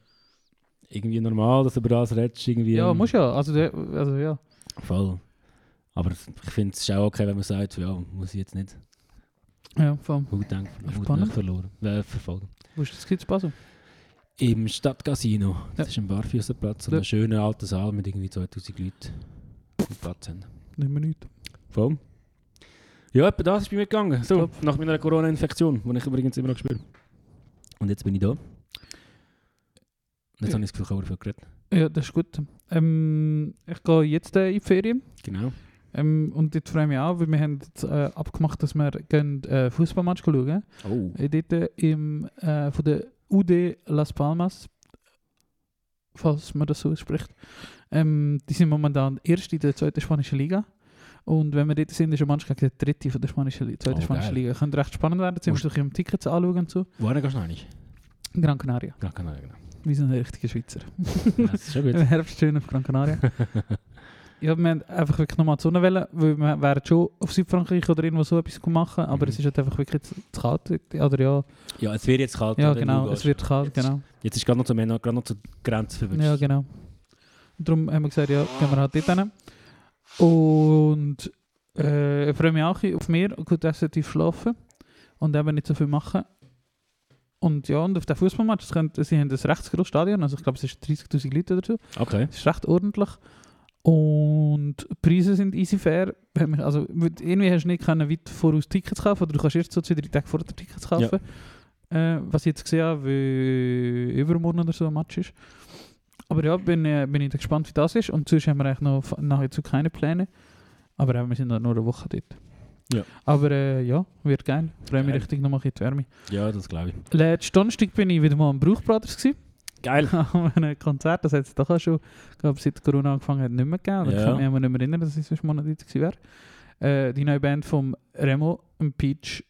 irgendwie normal, dass du über das redest. Irgendwie, ja, muss ja. Also, also ja. Voll. Aber ich finde es auch okay, wenn man sagt, ja, muss ich jetzt nicht Ja, voll. Hutdenk Spannend. verloren, äh, verfolgen. Wo ist das Kids Basel? Im Stadtcasino. Das Ja. ist ein Barfüßerplatz, so Ja. ein schöner alter Saal mit irgendwie 2000 Leuten, die Platz haben. Nicht mehr nichts. Voll. Ja, etwa das ist bei mir gegangen. So, nach meiner Corona-Infektion, die ich übrigens immer noch spüre. Und jetzt bin ich da. Und jetzt Ja. habe ich das Gefühl, ich habe viel geredet. Ja, das ist gut. Ähm, ich gehe jetzt äh, in die Ferien. Genau. Ähm, und jetzt freue ich mich auch, weil wir haben jetzt, äh, abgemacht, dass wir gehen, äh, Fußballmatch schauen. Oh. Äh, dort äh, im, äh, von der UD Las Palmas, falls man das so spricht. Ähm, die sind momentan erst in der zweiten spanischen Liga. Und wenn wir dort sind, ist ein Match gegen die dritte von der spanischen Liga, zweiten Oh, spanischen. Liga. Könnte recht spannend werden. Jetzt sind wir im Tickets anschauen und so. Gehst du noch nicht? Gran Canaria. Ja, genau. genau. Wie so ein richtiger Schweizer. (laughs) Das ist schon gut. Im Herbst schön auf Gran Canaria. (laughs) ja, wir haben einfach wirklich nochmal die Sonne wollen, weil wir wären schon auf Südfrankreich oder irgendwo so etwas machen, aber Mhm. es ist halt einfach wirklich zu, kalt. Oder ja, ja, es wird jetzt kalt. ja genau, es wird kalt, Jetzt- genau. Jetzt ist gerade noch, zu gerade noch zur Grenze. Ja, genau. Und darum haben wir gesagt, ja, gehen wir halt dort hin. Und äh, ich freue mich auch auf mehr, gut essen, tief schlafen und eben nicht so viel machen. Und ja, und auf den Fußballmatch, das sie haben ein recht grosses Stadion, also ich glaube, es ist 30'000 Leute oder so. Okay. Es ist recht ordentlich. Und die Preise sind easy fair. Also, irgendwie hast du nicht können weit voraus Tickets kaufen oder du kannst erst so zwei, drei Tage vor Tickets kaufen. Äh, was ich jetzt gesehen habe, wie übermorgen oder so ein Match ist. Aber ja, bin, äh, bin ich gespannt, wie das ist. Und sonst haben wir eigentlich noch f- nachher zu keine Pläne. Aber äh, wir sind noch nur eine Woche dort. Ja. Aber äh, ja, wird geil. Freue mich richtig nochmal in die Wärme. Ja, das glaube ich. Letzten Donnerstag bin ich wieder mal am Bruchbrothers gewesen. Geil. (laughs) an einem Konzert, das hat es doch auch schon, glaube, seit Corona angefangen hat, nicht mehr gegeben. Ja. Ich kann mich nicht mehr erinnern, dass es sonst dort gewesen wäre. Äh, die neue Band von Remo, Peach,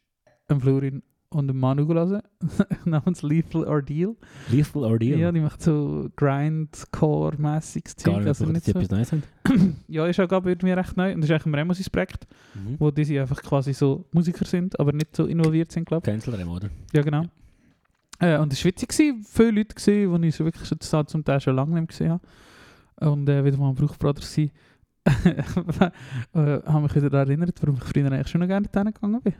Florin und dem Manu gelassen, (laughs) namens Lethal Ordeal. Lethal Ordeal. Ja, die macht so Grindcore-mäßiges Gar Zeug. Also nicht so. etwas Neues haben. Ja, ist auch gerade irgendwie recht neu. Und das ist eigentlich ein Remo sein Projekt, Mhm. wo die einfach quasi so Musiker sind, aber nicht so involviert sind, glaube ich. Cancel Remo, oder? Ja, genau. Äh, und es war witzig, gewesen. viele Leute, gewesen, die ich so wirklich schon zum Teil schon lange nicht gesehen habe. Und äh, wieder mal am Bruchbrothers waren. äh, habe mich wieder daran erinnert, warum ich früher eigentlich schon noch gerne dorthin gegangen bin.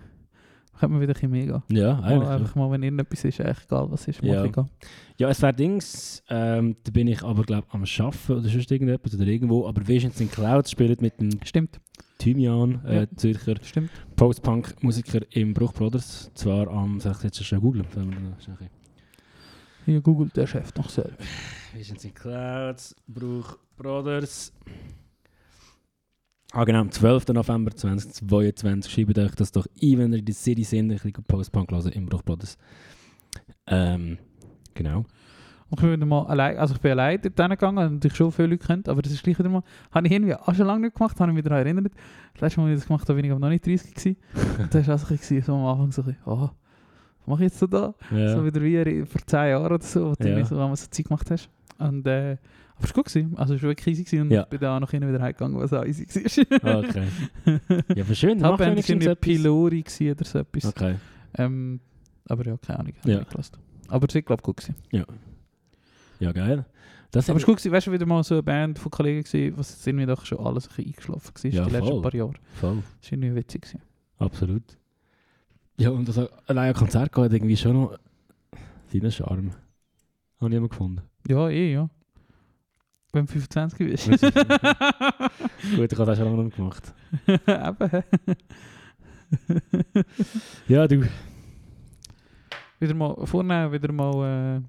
Könnte man wieder ein bisschen mehr gehen. Ja, Mal eigentlich. einfach mal, wenn irgendetwas ist, eigentlich egal was ist, mal Ja. Ja, es wäre Dings, ähm, da bin ich aber glaube am Arbeiten oder sonst irgendetwas oder irgendwo, aber Visions in Clouds spielt mit dem. Stimmt, Thymian, äh, Ja. Zürcher. Post-Punk-Musiker im Bruch Brothers. Zwar am, soll ich jetzt googeln? Schnell ein Hier googelt der Chef noch selbst. bisschen- Visions in Clouds, Bruch Brothers. Ah genau, am 12. November 2022 schreibt euch das doch ein, wenn ihr in der City sind, ein bisschen Post-Punk hören im Bruch Brothers. Ähm, genau. Und ich bin mal allein, also ich bin allein dort hingegangen, und natürlich schon viele Leute kennt, aber das ist gleich wieder mal, habe ich irgendwie auch schon lange nicht gemacht, habe ich mich daran erinnert. Das letzte Mal, als ich das gemacht habe, bin ich aber noch nicht 30 gewesen. (laughs) Und da war auch so, am Anfang so, ein bisschen, oh, was mache ich jetzt so da? Ja. So wieder wie vor 10 Jahren oder so, wo du Ja. so, so Zeit gemacht hast. Und, äh, aber es war gut gewesen, also es war wirklich easy und Ja. ich bin dann auch noch hin wieder heimgegangen, was auch easy war. Okay. Ja, aber schön, (laughs) macht Hauptband war irgendwie. Pilori oder so etwas. Okay. Ähm, aber ja, keine Ahnung, Ja. Aber es war, glaube ich, gut gewesen. Ja, geil. Das Aber es war gut, weißt du, wieder mal so eine Band von Kollegen, gewesen, was jetzt irgendwie doch schon alles ein bisschen eingeschlafen war, Ja, die letzten voll. paar Jahre. voll. Das war irgendwie witzig. Gewesen. Absolut. Ja, und also, allein ein Konzert geht irgendwie schon noch seinen Charme. Habe ich immer gefunden. Ja, eh, ja. Wenn du 25 bist. Gut, ich habe das schon lange nicht gemacht. (laughs) Eben. Ja, du. wieder mal vornehmen, wieder mal,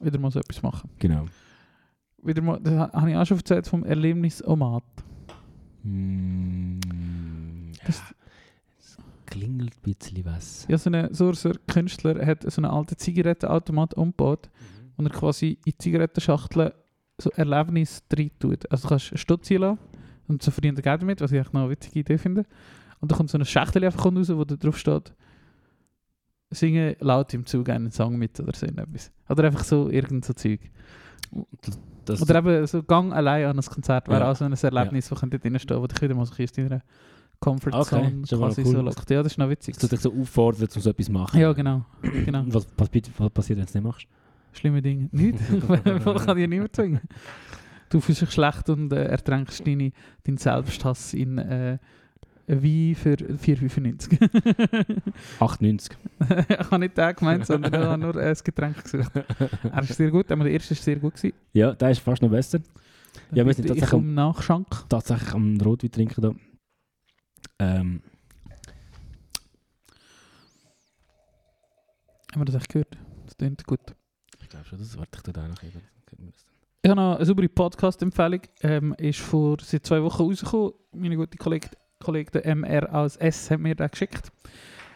äh, wieder mal so etwas machen. Genau. Wieder mal, das ha- habe ich auch schon erzählt vom Erlebnis Omat. Mm, Das- ja, es klingelt ein bisschen was. Ja, so ein Surser Künstler hat so einen alten Zigarettenautomat umgebaut und er quasi in die Zigarettenschachtel so Erlebnis rein tut. Also du kannst einen Stutz lassen und so verdient er Geld damit, was ich noch eine witzige Idee finde. Und dann kommt so eine Schachtel einfach raus, wo da drauf steht singen laut im Zug einen Song mit oder so etwas. Oder einfach so irgend so Zeug. Das, Oder eben so Gang allein an ein Konzert wäre Ja. auch so ein Erlebnis, wo dort drinstehen, wo dich wieder mal so ein aus deiner Comfort Okay, Zone quasi cool. so lockt. Ja, das ist noch witzig. dass du dich so auffordert, um so etwas zu machen. Ja, genau. genau. Was, was, was passiert, wenn du es nicht machst? Schlimme Dinge. (laughs) Nicht. (laughs) ich kann dir niemand zwingen. (laughs) Du fühlst dich schlecht und äh, ertränkst deine, deinen Selbsthass in äh, Wein für 4,95. 98. ich habe nicht den gemeint, sondern ich habe nur äh, das Getränk gesucht. Er ist sehr gut, aber der erste ist sehr gut. Gewesen. Ja, der ist fast noch besser. Ja, wir sind tatsächlich um Nachschank. Tatsächlich am Rotwein trinken da. Ähm, Haben wir das echt gehört? Das klingt gut. Glaube schon, das warte ich da noch eben. Ich habe noch eine saubere Podcast-Empfehlung. Ähm, ist vor seit zwei Wochen rausgekommen. Meine gute Kollegin, Kollege der MR aus S hat mir den geschickt.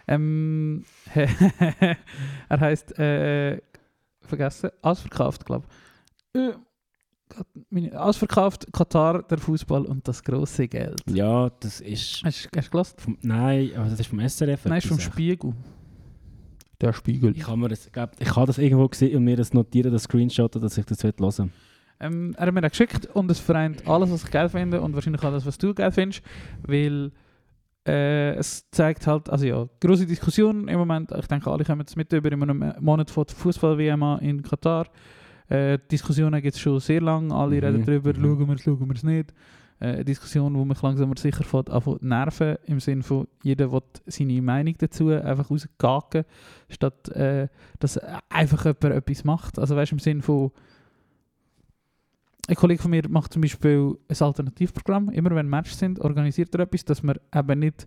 Ähm, (laughs) er heißt äh, vergessen, ausverkauft, glaube ich. Äh, ausverkauft Katar, der Fußball und das große Geld. Ja, das ist. Hast du hast du gehört? Vom, nein, aber das ist vom SRF. Nein, ist vom. Spiegel. Der Spiegel. Ich habe das, glaub, ich habe das irgendwo gesehen und mir das notieren, das Screenshot, dass ich das hören will. Ähm, er hat mir das geschickt und es vereint alles, was ich geil finde und wahrscheinlich alles, was du geil findest, weil äh, es zeigt halt, also ja, große Diskussion im Moment. Ich denke, alle kommen jetzt mit über in einem Monat vor der Fußball-WM in Katar. Äh, Diskussionen gibt es schon sehr lange, alle Mhm, reden darüber, mhm. schauen wir es, schauen wir es nicht. Äh, eine Diskussion, die mich langsam aber sicher von nerven, im Sinne von, jeder will seine Meinung dazu einfach rausgaken, statt äh, dass einfach jemand etwas macht. Also weißt du, im Sinne von, ein Kollege von mir macht zum Beispiel ein Alternativprogramm. Immer wenn Matches sind, organisiert er etwas, dass man eben nicht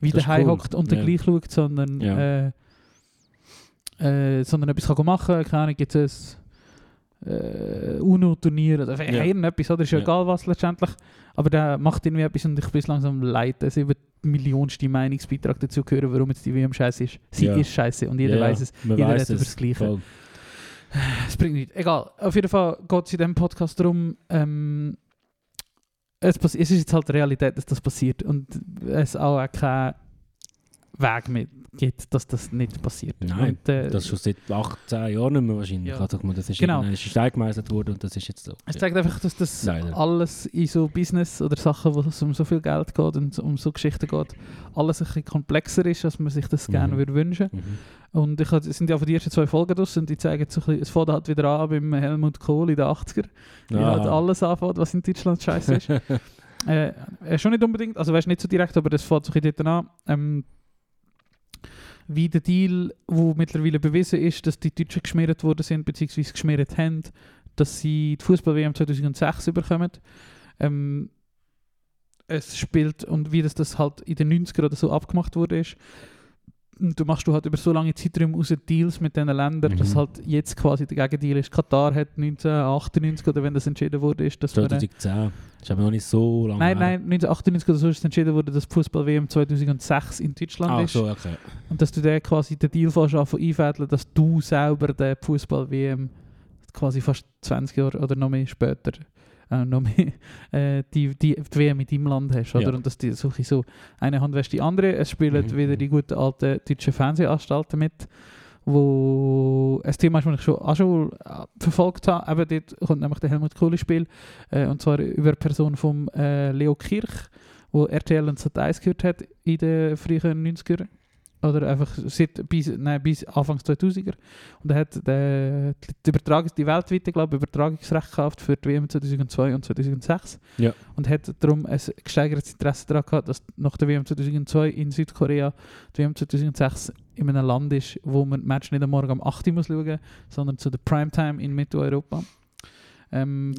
wie Das ist daheim cool. und dann Ja. gleich schaut, sondern, Ja. äh, äh, sondern etwas kann machen kann. Keine Ahnung, gibt es äh, UNO-Turnier oder Ja. irgendetwas, oder? Ist ja, egal was letztendlich. Aber der macht irgendwie etwas und ich bin langsam leid, dass über die Millionste Meinungsbeitrag dazu hören, warum jetzt die WM scheiße ist. Sie Ja. ist scheiße und jeder Ja, weiß es. jeder weiss redet über das Gleiche. voll. Es bringt nichts. Egal. Auf jeden Fall geht es in diesem Podcast darum, ähm, es, es ist jetzt halt Realität, dass das passiert und es auch keinen Weg mehr gibt, dass das nicht passiert. Nein, und, äh, Das schon seit 18 Jahren nicht mehr wahrscheinlich. Ja. Also, das ist Genau. irgendwann ist Stein gemeißelt worden und das ist jetzt so. Es Ja. zeigt einfach, dass das Leider. alles in so Business oder Sachen, wo es um so viel Geld geht und um so Geschichten geht, alles ein bisschen komplexer ist, als man sich das gerne Mhm. würde wünschen. Mhm. Und ich, es sind ja von die ersten zwei Folgen draus und die zeigen so ein bisschen, es fängt halt wieder an beim Helmut Kohl in den 80er. Wie halt Ah. alles anfängt, was in Deutschland scheiße ist. (laughs) äh, äh, schon nicht unbedingt, also weißt nicht so direkt, aber das fängt so ein bisschen dort an. Ähm, wie der Deal, wo mittlerweile bewiesen ist, dass die Deutschen geschmiert worden sind, beziehungsweise geschmiert haben, dass sie die Fußball-WM 2006 überkommen. Ähm, es spielt und wie das, das halt in den 90er oder so abgemacht wurde ist. Du machst du halt über so lange Zeiträume raus Deals mit diesen Ländern, dass Mhm. halt jetzt quasi der Gegendeal ist. Katar hat 1998 oder wenn das entschieden wurde, ist, dass äh, 2010. Das ist aber noch nicht so lange Nein, nein, 1998 oder so ist entschieden worden, dass Fußball-WM 2006 in Deutschland Ah, ist. so, okay. Und dass du dann quasi den Deal anfangen einfädeln, dass du selber den Fußball-WM quasi fast 20 Jahre oder noch mehr später äh, noch mehr, äh, die, die, die WM in deinem Land hast. Oder? Ja. Und dass die so, bisschen so eine Hand wäscht die andere. Es spielen Mhm. wieder die guten alten deutschen Fernsehanstalten mit, wo ein Thema ist, das ich schon, auch schon äh, verfolgt habe. Eben dort kommt nämlich der Helmut Kohl ins Spiel. Äh, und zwar über die Person von äh, Leo Kirch, wo RTL und Sat1 gehört hat in den frühen 90er. Oder einfach seit, bis, nein, bis Anfang 2000er. Und er hat der, die, Übertragung, die weltweite glaube Übertragungsrecht gekauft für die WM 2002 und 2006. Ja. Und hat darum ein gesteigertes Interesse daran gehabt, dass nach der WM 2002 in Südkorea die WM 2006 in einem Land ist, wo man das Match nicht am Morgen um 8 Uhr muss schauen, sondern zu der Primetime in Mitteleuropa. Ähm,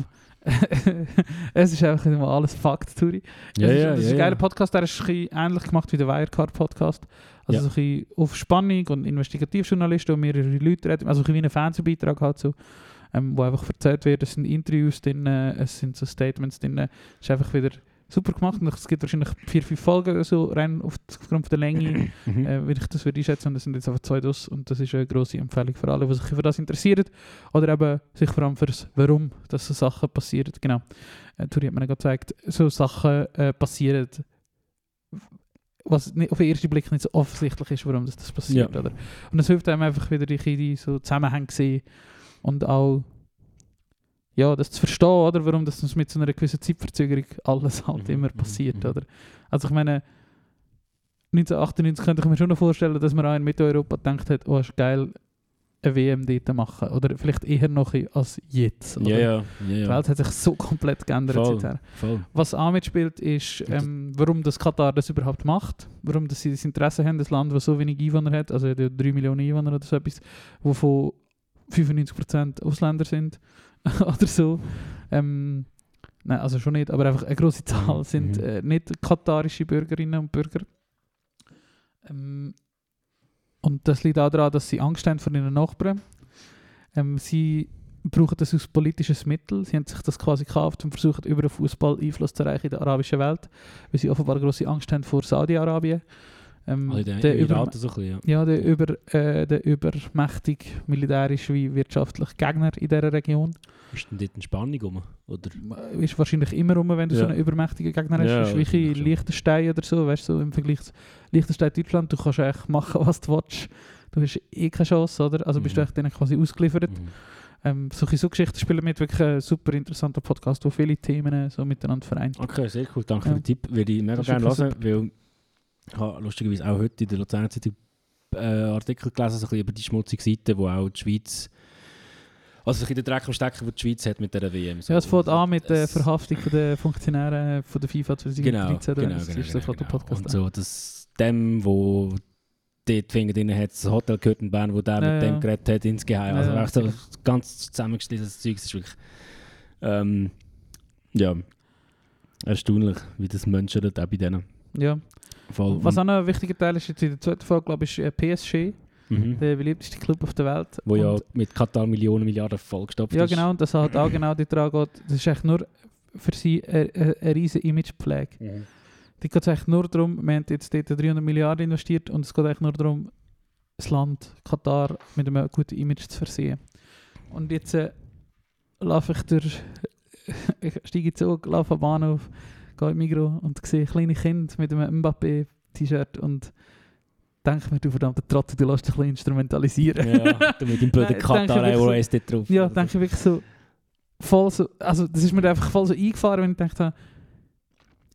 Ja. (laughs) es ist einfach immer alles Fakt, Turi. Ja, das ist, das ist ja, ein geiler ja. Podcast, der ist ein bisschen ähnlich gemacht wie der Wirecard-Podcast. Also so ein bisschen auf Spannung und Investigativjournalisten und mehrere Leute reden. Also ein bisschen wie ein Fernsehbeitrag halt so, ähm, wo einfach erzählt wird, es sind Interviews drin, es sind so Statements drin. Es ist einfach wieder super gemacht und es gibt wahrscheinlich vier, fünf Folgen so, rein auf, aufgrund der Länge, (clears throat) Mhm. äh, wenn ich das würde einschätzen. Und es sind jetzt einfach zwei Dos und das ist eine grosse Empfehlung für alle, die sich für das interessieren oder eben sich vor allem für das Warum, dass so Sachen passieren. Genau. Äh, Turi hat mir gerade gezeigt, so Sachen äh, passieren was nicht, auf den ersten Blick nicht so offensichtlich ist, warum das, das passiert. Ja. Oder? Und es hilft einem einfach wieder, die, die so Zusammenhänge zu sehen und auch ja, das zu verstehen, oder? warum das mit so einer gewissen Zeitverzögerung alles halt Mhm, immer mhm, passiert. mhm. Oder? Also ich meine, 1998 könnte ich mir schon noch vorstellen, dass man auch in Mitteleuropa gedacht hat, oh, ist geil, eine WM dort zu machen. Oder vielleicht eher noch als jetzt. Ja, ja, ja. Die. Welt hat sich so komplett geändert Voll. seither. Voll. Was auch mitspielt, ist, ähm, warum das Katar das überhaupt macht. Warum das sie das Interesse haben, das Land, das so wenig Einwohner hat, also die 3 Millionen Einwohner oder so etwas, wovon 95% Ausländer sind (laughs) oder so. Ähm, nein, also schon nicht, aber einfach eine große Zahl Mhm. sind Mhm. äh, nicht katarische Bürgerinnen und Bürger. Ähm, und das liegt auch daran, dass sie Angst haben vor ihren Nachbarn. Ähm, sie brauchen das als politisches Mittel. Sie haben sich das quasi gekauft und versuchen über den Fußball Einfluss zu erreichen in der arabischen Welt, weil sie offenbar große Angst haben vor Saudi-Arabien. Ähm, Also in den der über, so bisschen, ja. ja, der, über, äh, der übermächtig militärisch wie wirtschaftlich Gegner in dieser Region. Ist denn dort eine Spannung rum? Oder? Ist wahrscheinlich immer rum, wenn du so Ja. einen übermächtigen Gegner hast. Ja, ist wie schon. Liechtenstein oder so, weißt du, so im Vergleich zu Liechtenstein Deutschland, du kannst eigentlich machen, was du willst. Du hast eh keine Chance, oder? Also bist du Mhm. eigentlich denen quasi ausgeliefert. Mhm. Ähm, solche so Geschichten spielen mit, wirklich ein super interessanter Podcast, wo viele Themen so miteinander vereint. Okay, sehr cool. Danke Ja. für den Tipp. Würde ich mega gerne hören, weil ich habe lustigerweise auch heute in der Luzerner Zeitung äh, Artikel gelesen, so ein bisschen über die schmutzige Seite, wo auch die Schweiz also sich in den Dreck am Stecken, die die Schweiz hat mit dieser WM. So. Ja, es fängt an mit der Verhaftung von der Funktionäre äh, von der FIFA 2013. Genau, genau, das genau, ist genau, sofort der genau. Podcast Und so, dass dem, wo dort die Finger drin hat, das Hotel gehört in Bern, wo der Ja, mit dem ja. geredet hat, insgeheim. Also Ja, echt so ganz zusammengeschließtes Zeug, das ist wirklich ähm, ja, erstaunlich, wie das Menschen dort auch bei denen. Ja. Voll. Was auch noch ein wichtiger Teil ist, jetzt in der zweiten Folge, glaube ich, ist äh, PSG, mhm. der beliebteste Club auf der Welt. Wo ja Und- mit Katar Millionen, Milliarden vollgestopft Ja, ist. genau, und das hat auch genau die dran geht. Das ist echt nur für sie eine, eine, riesige Imagepflege. Mhm. Die geht eigentlich nur darum, wir haben jetzt dort 300 Milliarden investiert und es geht eigentlich nur darum, das Land Katar mit einem guten Image zu versehen. Und jetzt äh, laufe ich durch, (laughs) ich steige in Zug, laufe am Bahnhof, gehe in Migro und sehe kleine Kinder mit einem Mbappé-T-Shirt und denke mir, du verdammte Trottel, du lässt dich ein bisschen instrumentalisieren. Ja, du mit dem (laughs) blöden Katar wirklich so- dort drauf. Ja, denke ich wirklich so voll so, also das ist mir einfach voll so eingefahren, wenn ich dachte,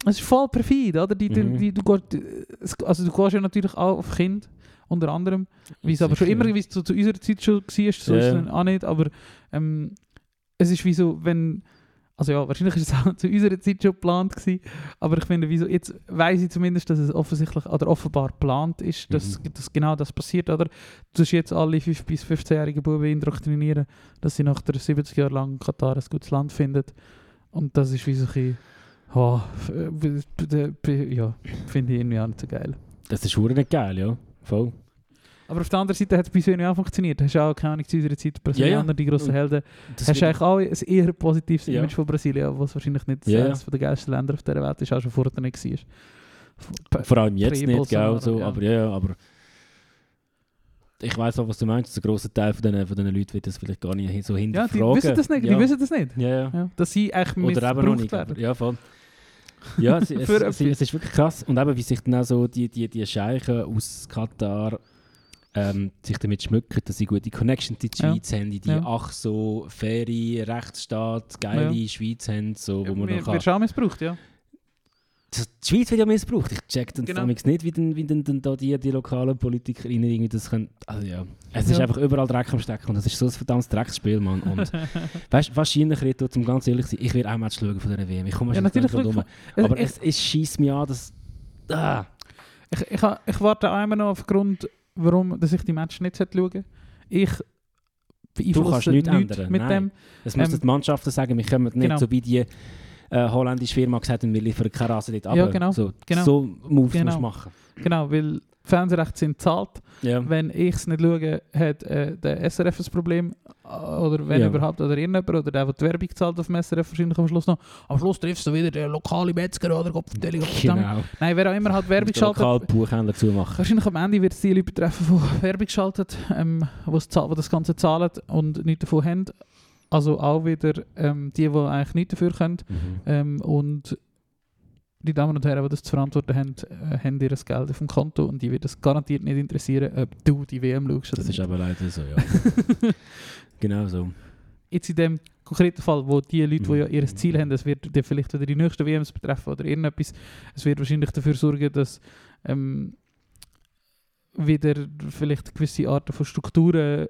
es ist voll perfid, oder? Die, Mhm. die, du, gehst, also du gehst ja natürlich auch auf Kind, unter anderem, wie es aber schon immer, wie es zu, zu unserer Zeit schon war, so Ja, ist es dann auch nicht, aber ähm, es ist wie so, wenn, also ja, wahrscheinlich ist es auch (laughs) zu unserer Zeit schon geplant gewesen, aber ich finde, wieso, jetzt weiss ich zumindest, dass es offensichtlich oder offenbar geplant ist, dass, Mhm. dass genau das passiert, oder? Du tust jetzt alle 5- bis 15-jährigen Buben indoktrinieren, dass sie nach der 70 Jahre lang Katar ein gutes Land finden und das ist wie so ein oh, ja, finde ich irgendwie auch nicht so geil. Das ist nicht geil, ja. Voll. Aber auf der anderen Seite hat es bei uns auch funktioniert. Hast du auch, keine Ahnung, zu unserer Zeit Brasilianer, die grossen Helden, Das hast du eigentlich auch ein eher positives Ja. Image von Brasilien, was wahrscheinlich nicht Ja, ja. eines der geilsten Länder auf dieser Welt ist, auch schon vorher nicht war. Vor allem jetzt nicht, Prä-Bolsonaro, gell, so, ja. aber ja, ja, aber ich weiß auch, was du meinst. Ein grosser Teil von diesen, von diesen Leuten wird das vielleicht gar nicht so Ja, hinterfragen. die wissen das nicht, ja. die wissen das nicht. Ja, ja. Ja, dass sie Oder noch missbraucht nicht. werden. Ja, voll. Ja, es, (laughs) es, es, es ist wirklich krass. Und eben, wie sich dann auch so die, die, die Scheichen aus Katar ähm, sich damit schmücken, dass sie gute Connections in die Ja. Schweiz haben, in die Ja. ach so faire Rechtsstaat, geile Ja. Schweiz haben, so, wo man Wir, noch wird auch missbraucht, ja. Das- Die Schweiz wird ja missbraucht. Ich check dann Genau. nicht, wie, denn, wie denn, denn da die, die lokalen PolitikerInnen irgendwie das können. Also ja, es ist Ja. einfach überall Dreck am Stecken und das ist so ein verdammtes Drecksspiel, Mann. Und (laughs) weißt wahrscheinlich, Reto, zum ganz ehrlich sein, ich will auch Match schauen von dieser WM. Ich komme Ja, natürlich. nicht schau- drum. Aber ich, es, es schießt mich an, dass. Ah, ich, ich, ich warte immer noch auf Grund, warum dass ich die Match nicht schauen sollte. Ich beeinflusse kannst nichts nichts ändern, mit nein. dem. es müssen Ähm, die Mannschaften sagen, wir kommen nicht genau. so wie die äh, holländische Firma gesagt wir liefern keine Rasse dort ab. Ja, genau, So, genau. so Moves Genau. musst du machen. Genau, weil Fernsehrechte sind zahlt. Ja. Wenn ich es nicht schaue, hat äh, der SRF ein Problem. Äh, Oder wenn Ja. überhaupt, oder irgendjemand, oder der, der die Werbung zahlt auf dem SRF, wahrscheinlich am Schluss noch. Am Schluss triffst du wieder den lokalen Metzger oder Kopfverteilung. Genau. Nein, wer auch immer halt Werbung schaltet. lokalen Buchhändler zumachen. Wahrscheinlich am Ende wird es die Leute betreffen, die Werbung schaltet, ähm, die das Ganze zahlen und nichts davon haben. Also auch wieder ähm, die, die eigentlich nichts dafür können. Mhm. Ähm, und die Damen und Herren, die das zu verantworten haben, äh, haben ihr Geld auf dem Konto und die wird es garantiert nicht interessieren, ob du die WM schaust. oder Das ist nicht. aber leider so, ja. (laughs) genau so. Jetzt in dem konkreten Fall, wo die Leute, die Mhm. ja ihr Ziel haben, das wird dann vielleicht wieder die nächsten WMs betreffen oder irgendetwas, es wird wahrscheinlich dafür sorgen, dass ähm, wieder vielleicht gewisse Arten von Strukturen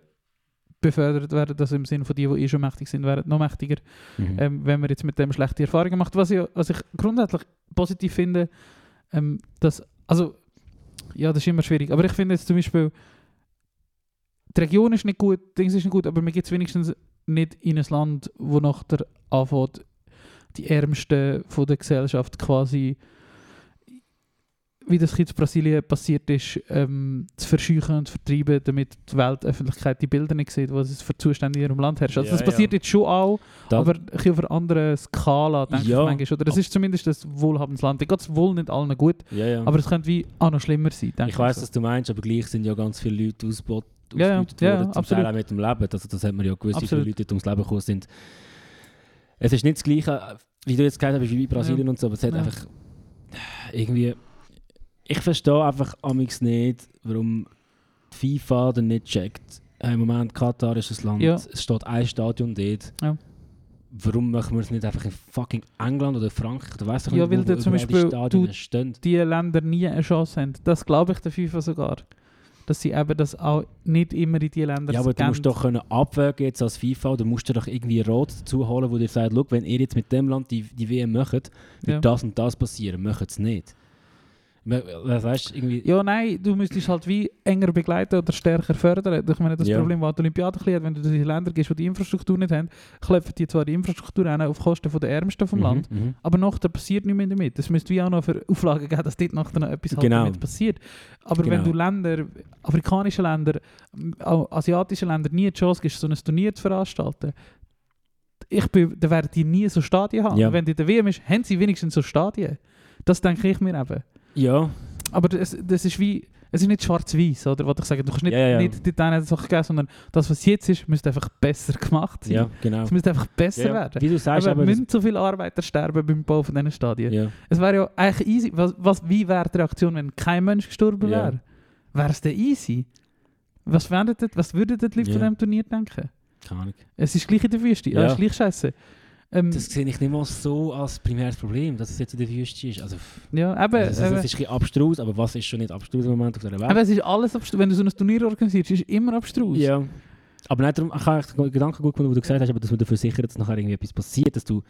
befördert werden, also im Sinne von die, die eh schon mächtig sind, werden noch mächtiger, Mhm. ähm, wenn man jetzt mit dem schlechte Erfahrungen macht. Was ich, was ich grundsätzlich positiv finde, ähm, dass, also, ja, das ist immer schwierig, aber ich finde jetzt zum Beispiel, die Region ist nicht gut, Dings ist nicht gut, aber man geht wenigstens nicht in ein Land, wo nach der anfängt, die Ärmsten von der Gesellschaft quasi, wie das in Brasilien passiert ist, ähm, zu verscheuchen und zu vertreiben, damit die Weltöffentlichkeit die Bilder nicht sieht, was es für Zustände in ihrem Land herrscht. Also Ja, das passiert ja. jetzt schon auch, Da- aber ein auf einer anderen Skala, denke Ja. ich manchmal. Oder es ist zumindest ein wohlhabendes Land. Da geht es wohl nicht allen gut, aber es könnte wie auch noch schlimmer sein, ich weiß, so. was du meinst, aber gleich sind ja ganz viele Leute ausgebot- Ja, ja, ausgebeutet ja, worden, zum absolut. Teil auch mit dem Leben. Also das hat man ja gewusst, wie viele. Leute dort ums Leben gekommen sind. Es ist nicht das Gleiche, wie du jetzt gesagt hast, wie Brasilien und so, aber es hat einfach irgendwie... Ich verstehe einfach amigs nicht, warum die FIFA dann nicht checkt. Äh, Im Moment, Katar ist ein Land, Ja. es steht ein Stadion dort. Ja. Warum machen wir es nicht einfach in fucking England oder Frankreich? Du weißt doch Ja, nicht, weil wo, zum die Beispiel Stadien du- stehen. die Länder nie eine Chance haben. Das glaube ich der FIFA sogar. Dass sie eben das auch nicht immer in die Länder Ja, aber du musst doch können abwägen jetzt als FIFA, oder musst du doch irgendwie Rat dazu holen, wo dir sagt, «Schau, wenn ihr jetzt mit dem Land die, die WM macht, wird Ja. das und das passieren, macht es nicht. We- we- Weißt irgendwie... Ja, nein, du müsstest halt wie enger begleiten oder stärker fördern. Ich meine, das Ja. Problem, das die Olympiade hat, wenn du in Länder gehst, die die Infrastruktur nicht haben, klopfen die zwar die Infrastruktur an auf Kosten der Ärmsten vom Mhm, Land, mhm. aber nachher passiert nichts mehr damit. Es müsste wie auch noch für Auflagen geben, dass dort nachher noch etwas halt Genau. damit passiert. Aber Genau. wenn du Länder, afrikanische Länder, asiatische Länder nie die Chance gibst, so ein Turnier zu veranstalten, ich bin, dann werden die nie so Stadien haben. Ja. Wenn die der WM ist, haben sie wenigstens so Stadien. Das denke ich mir eben. Ja, Aber das, das ist wie, es ist nicht schwarz-weiß, oder? Was ich sage, du kannst nicht, Ja, ja. nicht die eine Sache geben, sondern das, was jetzt ist, müsste einfach besser gemacht sein. ja, genau. Es müsste einfach besser Ja, werden. Wie du sagst, aber aber... das- müssen so viele Arbeiter sterben beim Bau von diesen Stadien? Es wäre ja eigentlich easy. Was, was, wie wäre die Reaktion, wenn kein Mensch gestorben wäre? Wäre es denn easy? Was, denn- was würden die Leute von diesem Turnier denken? Keine Ahnung. Es ist gleich in der Wüste. Ja. Ja. es ist gleich scheiße. Ähm, Das sehe ich nicht mal so als primäres Problem, dass es jetzt in der Wüste ist. Also, ja, eben, also, es, eben. ist ein bisschen abstrus, aber was ist schon nicht abstrus im Moment auf dieser Welt? aber es ist alles abstrus. Wenn du so ein Turnier organisierst, ist es immer abstrus. Ja. Aber nicht darum, ich habe echt den Gedanken gut gefunden, wo du gesagt hast, aber dass man dafür sichert, dass nachher irgendwie etwas passiert, dass du,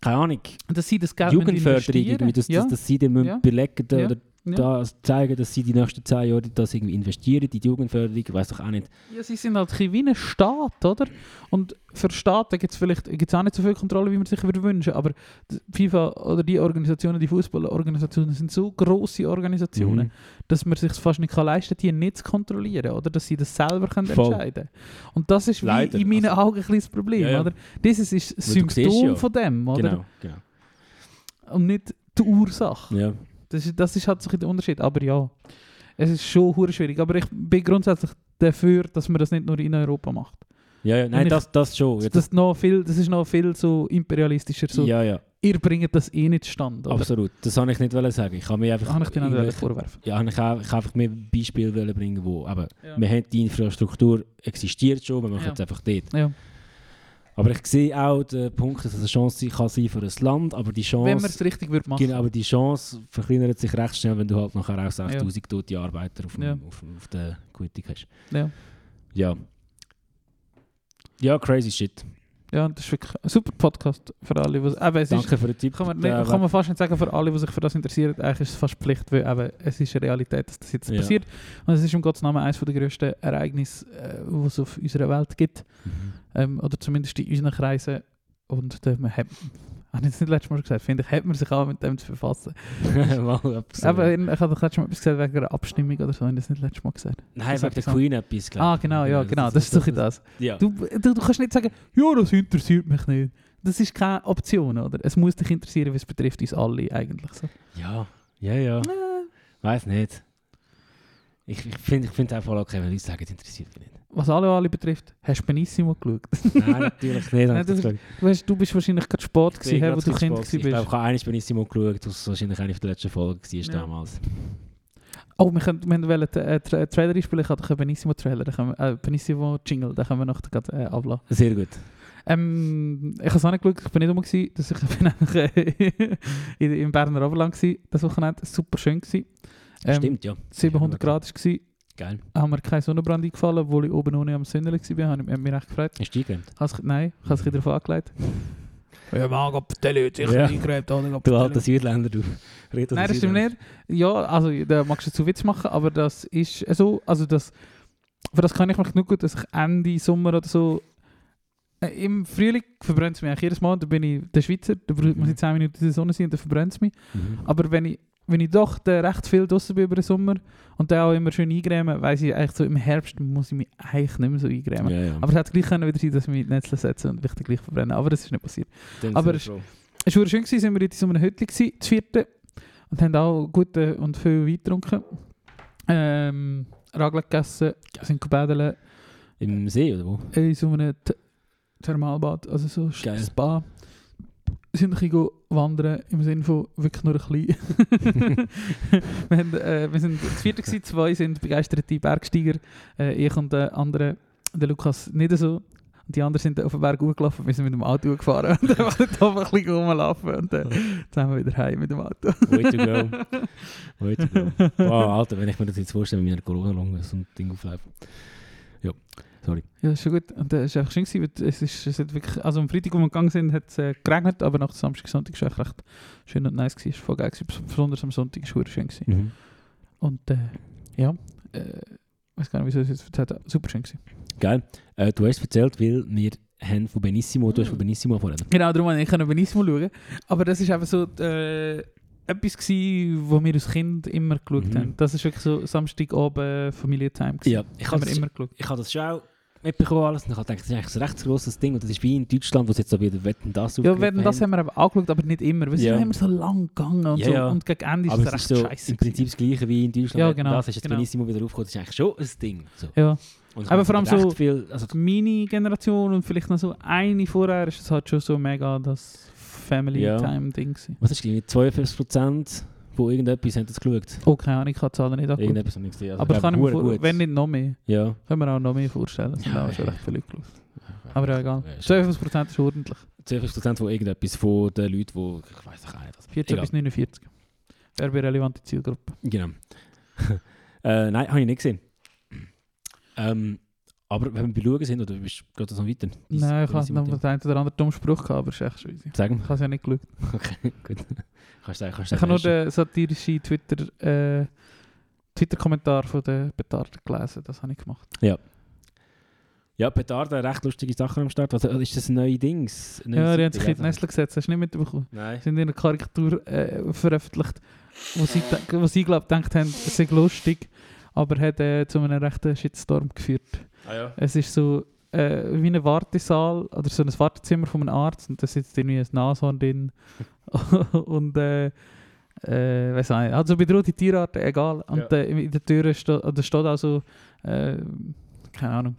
keine Ahnung, Dass sie das Geld Jugendförderung, dass, ja. dass, dass sie dem Ja. ja. belegen Ja. oder Ja. da zeigen, dass sie die nächsten zehn Jahre das irgendwie investieren, in die Jugendförderung, ich weiß doch auch nicht. Ja, sie sind halt wie ein Staat, oder? Und für Staaten gibt es vielleicht gibt's auch nicht so viel Kontrolle, wie man sich würde wünschen, aber die FIFA oder die Organisationen, die Fußballorganisationen sind so grosse Organisationen, Mhm. dass man sich fast nicht kann leisten kann, die nicht zu kontrollieren, oder? Dass sie das selber können Voll. entscheiden Und das ist wie Leider, in meinen also- Augen ein das Problem, Ja, ja. oder? Dieses ist das siehst Symptom ja. von dem, oder? Genau, genau. Und nicht die Ursache. Ja. Das ist, das ist halt so ein der Unterschied. Aber ja, es ist schon hure schwierig. Aber ich bin grundsätzlich dafür, dass man das nicht nur in Europa macht. Ja, ja, nein, ich- das, das schon. Ja, Das, ist noch viel, das ist noch viel so imperialistischer. So, ja, ja, Ihr bringt das eh nicht stand. Oder? absolut. Das wollte ich nicht sagen. Ich habe mir einfach... Kann ich dir nicht vorwerfen. Ja, ich habe einfach mehr Beispiele bringen, wo... Aber Ja. wir haben die Infrastruktur existiert schon, wir machen Ja. es einfach dort. Ja. Aber ich sehe auch den Punkt, dass es eine Chance sein kann sein für ein Land, aber die Chance... Wenn man es richtig würde machen. Genau, aber die Chance verkleinert sich recht schnell, wenn du halt nachher auch 6000 tote Arbeiter auf, dem, Ja. auf, auf der Quittung hast. Ja. Ja. Ja, crazy shit. Ja, das ist wirklich ein super Podcast für alle. Was, eben, es ist, Danke für den Tipp. kann, man, Äh, nicht, kann man fast nicht sagen für alle, die sich für das interessieren. Eigentlich ist es fast Pflicht, weil eben, es ist eine Realität, dass das jetzt Ja. passiert. Und es ist um Gottes Namen eines der grössten Ereignisse, äh, die es auf unserer Welt gibt. Mhm. ähm, oder zumindest in unseren Kreisen. Und da man hat, habe ich das nicht letztes Mal gesagt, finde ich, hat man sich auch mit dem zu befassen. (laughs) Mal Aber in- ich habe doch letztes Mal etwas gesagt wegen einer Abstimmung oder so, habe ich das nicht letztes Mal gesagt. Nein, das wegen der. Queen etwas, glaub Ah, ich. genau, ja, genau, das ist doch das. Ja. Du, du, du kannst nicht sagen, ja, das interessiert mich nicht. Das ist keine Option, oder? Es muss dich interessieren, weil es betrifft uns alle eigentlich so. ja, ja, ja. Äh, Weiß nicht. Ich, ich finde ich find einfach okay, wenn Leute sagen, es interessiert mich nicht. Was alle alle betrifft, hast du Benissimo geschaut? (laughs) Nein, natürlich nicht. Nein, das das Du, bist wahrscheinlich gerade Sport gewesen, hä, wo du Kind gewesen. Ich glaube, bist. ich habe eines Benissimo geschaut, was wahrscheinlich eine der letzten Folgen war Ja. damals. Oh, wir, können, wir wollen einen äh, Tra Trailer einspielen. Ich habe einen Benissimo-Trailer. Äh, Benissimo-Jingle, den können wir noch gerade äh, ablassen. Sehr gut. Ähm, ich habe es auch nicht geschaut, ich bin nicht rum. Gewesen, dass (laughs) ich bin eigentlich äh, in- im Berner Oberland gewesen, das Wochenende. Super schön gewesen. Ähm, Stimmt, ja. 700 Grad war es. Geil. Haben mir kein Sonnenbrand eingefallen, obwohl ich oben ohne am Sündeli war. Habe ich mich recht gefreut. Hast du eingeräumt? Nein, ich habe es darauf angelegt. (laughs) Ja, man, Gott, der Leute sich Ja. oder? Du alter Südländer, du. Red Nein, das stimmt nicht. Ja, also da magst du zu Witz machen, aber das ist so, also das, für das kann ich mich genug gut, dass ich Ende Sommer oder so, äh, im Frühling verbrennt es mich eigentlich jedes Mal, da bin ich der Schweizer, da braucht- muss ich 10 Minuten in der Sonne sein und dann verbrennt es mich. Mhm. Aber wenn ich, wenn ich doch recht viel draußen bin über den Sommer und dann auch immer schön eingrämen, weiss ich eigentlich so, im Herbst muss ich mich eigentlich nicht mehr so eingrämen. Ja, ja. Aber es hätte gleich können wieder sein, dass ich mich Netze setze und mich dann gleich verbrenne, aber das ist nicht passiert. Dann aber. Es war schön, gewesen, sind wir in so einem Hütchen, gewesen, das vierte, und haben auch gute und viel Wein getrunken. Ähm, Ragler gegessen, sind gebädeln Im See, oder wo? in so einem Th Thermalbad, also so Geil. Spa. Sind ein bisschen wandern, im Sinne von wirklich nur ein bisschen. (laughs) wir, haben, äh, wir sind das vierte gewesen, zwei sind begeisterte Bergsteiger. Äh, ich und der andere, der Lukas, nicht so. Und die anderen sind auf den Berg hochgelaufen, wir sind mit dem Auto gefahren und dann wollten wir einfach ein bisschen rumlaufen und dann sind wir wieder heim mit dem Auto. Way to go. Way to go. (laughs) Wow, Alter, wenn ich mir das jetzt vorstelle, mit meiner Corona-Lunge so ein Ding auflaufen. Ja, sorry. Ja, ist schon gut. Und äh, es war einfach schön, gewesen, weil es, ist, es hat wirklich, also am Freitag, wo wir gegangen sind, hat es äh, geregnet, aber nach Samstag, Sonntag war es echt recht schön und nice. Gewesen. Es war voll geil, gewesen. besonders am Sonntag war es schön. Gewesen. Mhm. Und äh, ja, äh, weiß gar nicht, wieso ich es jetzt erzählt habe. Super schön gewesen. Geil. Äh, du hast erzählt, weil wir haben von Benissimo, du hast von Benissimo vorhin. Genau, darum wollte ich können Benissimo schauen. Aber das war einfach so äh, etwas, gewesen, wo wir als Kind immer geschaut Mhm. haben. Das war wirklich so Samstagabend Familientime. gewesen. Ja, ich habe das, immer geschaut. ich habe das schon auch mitbekommen alles und ich habe gedacht, das ist eigentlich ein recht grosses Ding und das ist wie in Deutschland, wo sie jetzt so wieder Wetten, das Ja, werden das haben wir aber auch geschaut, aber nicht immer. Weil es Ja. immer so lang gegangen und, Ja, so. ja. und gegen Ende ist Aber es es recht so scheiße. im Prinzip das gleiche wie in Deutschland. Ja, Wetten, genau, Das ist jetzt genau. Benissimo wieder aufgekommen, das ist eigentlich schon ein Ding. So. Ja. Aber vor allem recht so- Viel, also, meine Generation und vielleicht noch so eine vorher ist es halt schon so mega das Family Ja. Time Ding gewesen. was ist die 42% von irgendetwas haben das geschaut? Oh, keine Ahnung, ich die Zahlen nicht angucken. Irgendetwas habe ich gesehen. Also, Aber ich kann mir glaube, vor, gut. wenn nicht noch mehr, Ja. können wir auch noch mehr vorstellen. Es sind Ja, auch schon recht viele Leute geschaut. Aber ja, egal. Ja, ist 12% ist ordentlich. 12% von irgendetwas von den Leuten, die, ich weiß auch nicht. Also, 14 egal. bis 49. Werberelevante Zielgruppe. Genau. (laughs) äh, nein, habe ich nicht gesehen. Ähm, aber wenn wir bei Schauen sind, oder bist du gerade so weiter? Nein, ich habe noch den einen oder anderen dummen Spruch gehabt, aber es ist echt scheiße. Sagen Ich habe es ja nicht geschaut. (laughs) Okay, gut. Kannst du kannst du Ich habe nur den satirischen Twitter, äh, Twitter-Kommentar von der Betarden gelesen. Das habe ich gemacht. Ja, Petarde, recht lustige Sachen am Start. Was, ist das ein neues Dings? Neue Ja, die haben sich in die Nestle gesetzt. Hast du nicht mitbekommen? Nein. Sie haben eine Karikatur äh, veröffentlicht, wo sie, wo sie glaub, gedacht haben, es sei lustig, aber hat äh, zu einem rechten Shitstorm geführt. Ah ja. Es ist so äh, wie ein Wartesaal oder so ein Wartezimmer von einem Arzt und da sitzt irgendwie ein Nashorn drin (laughs) und äh, äh, weiß nicht, also bedrohte Tierarten, egal. Und Ja. äh, in der Tür steht, oder steht auch so, äh, keine Ahnung,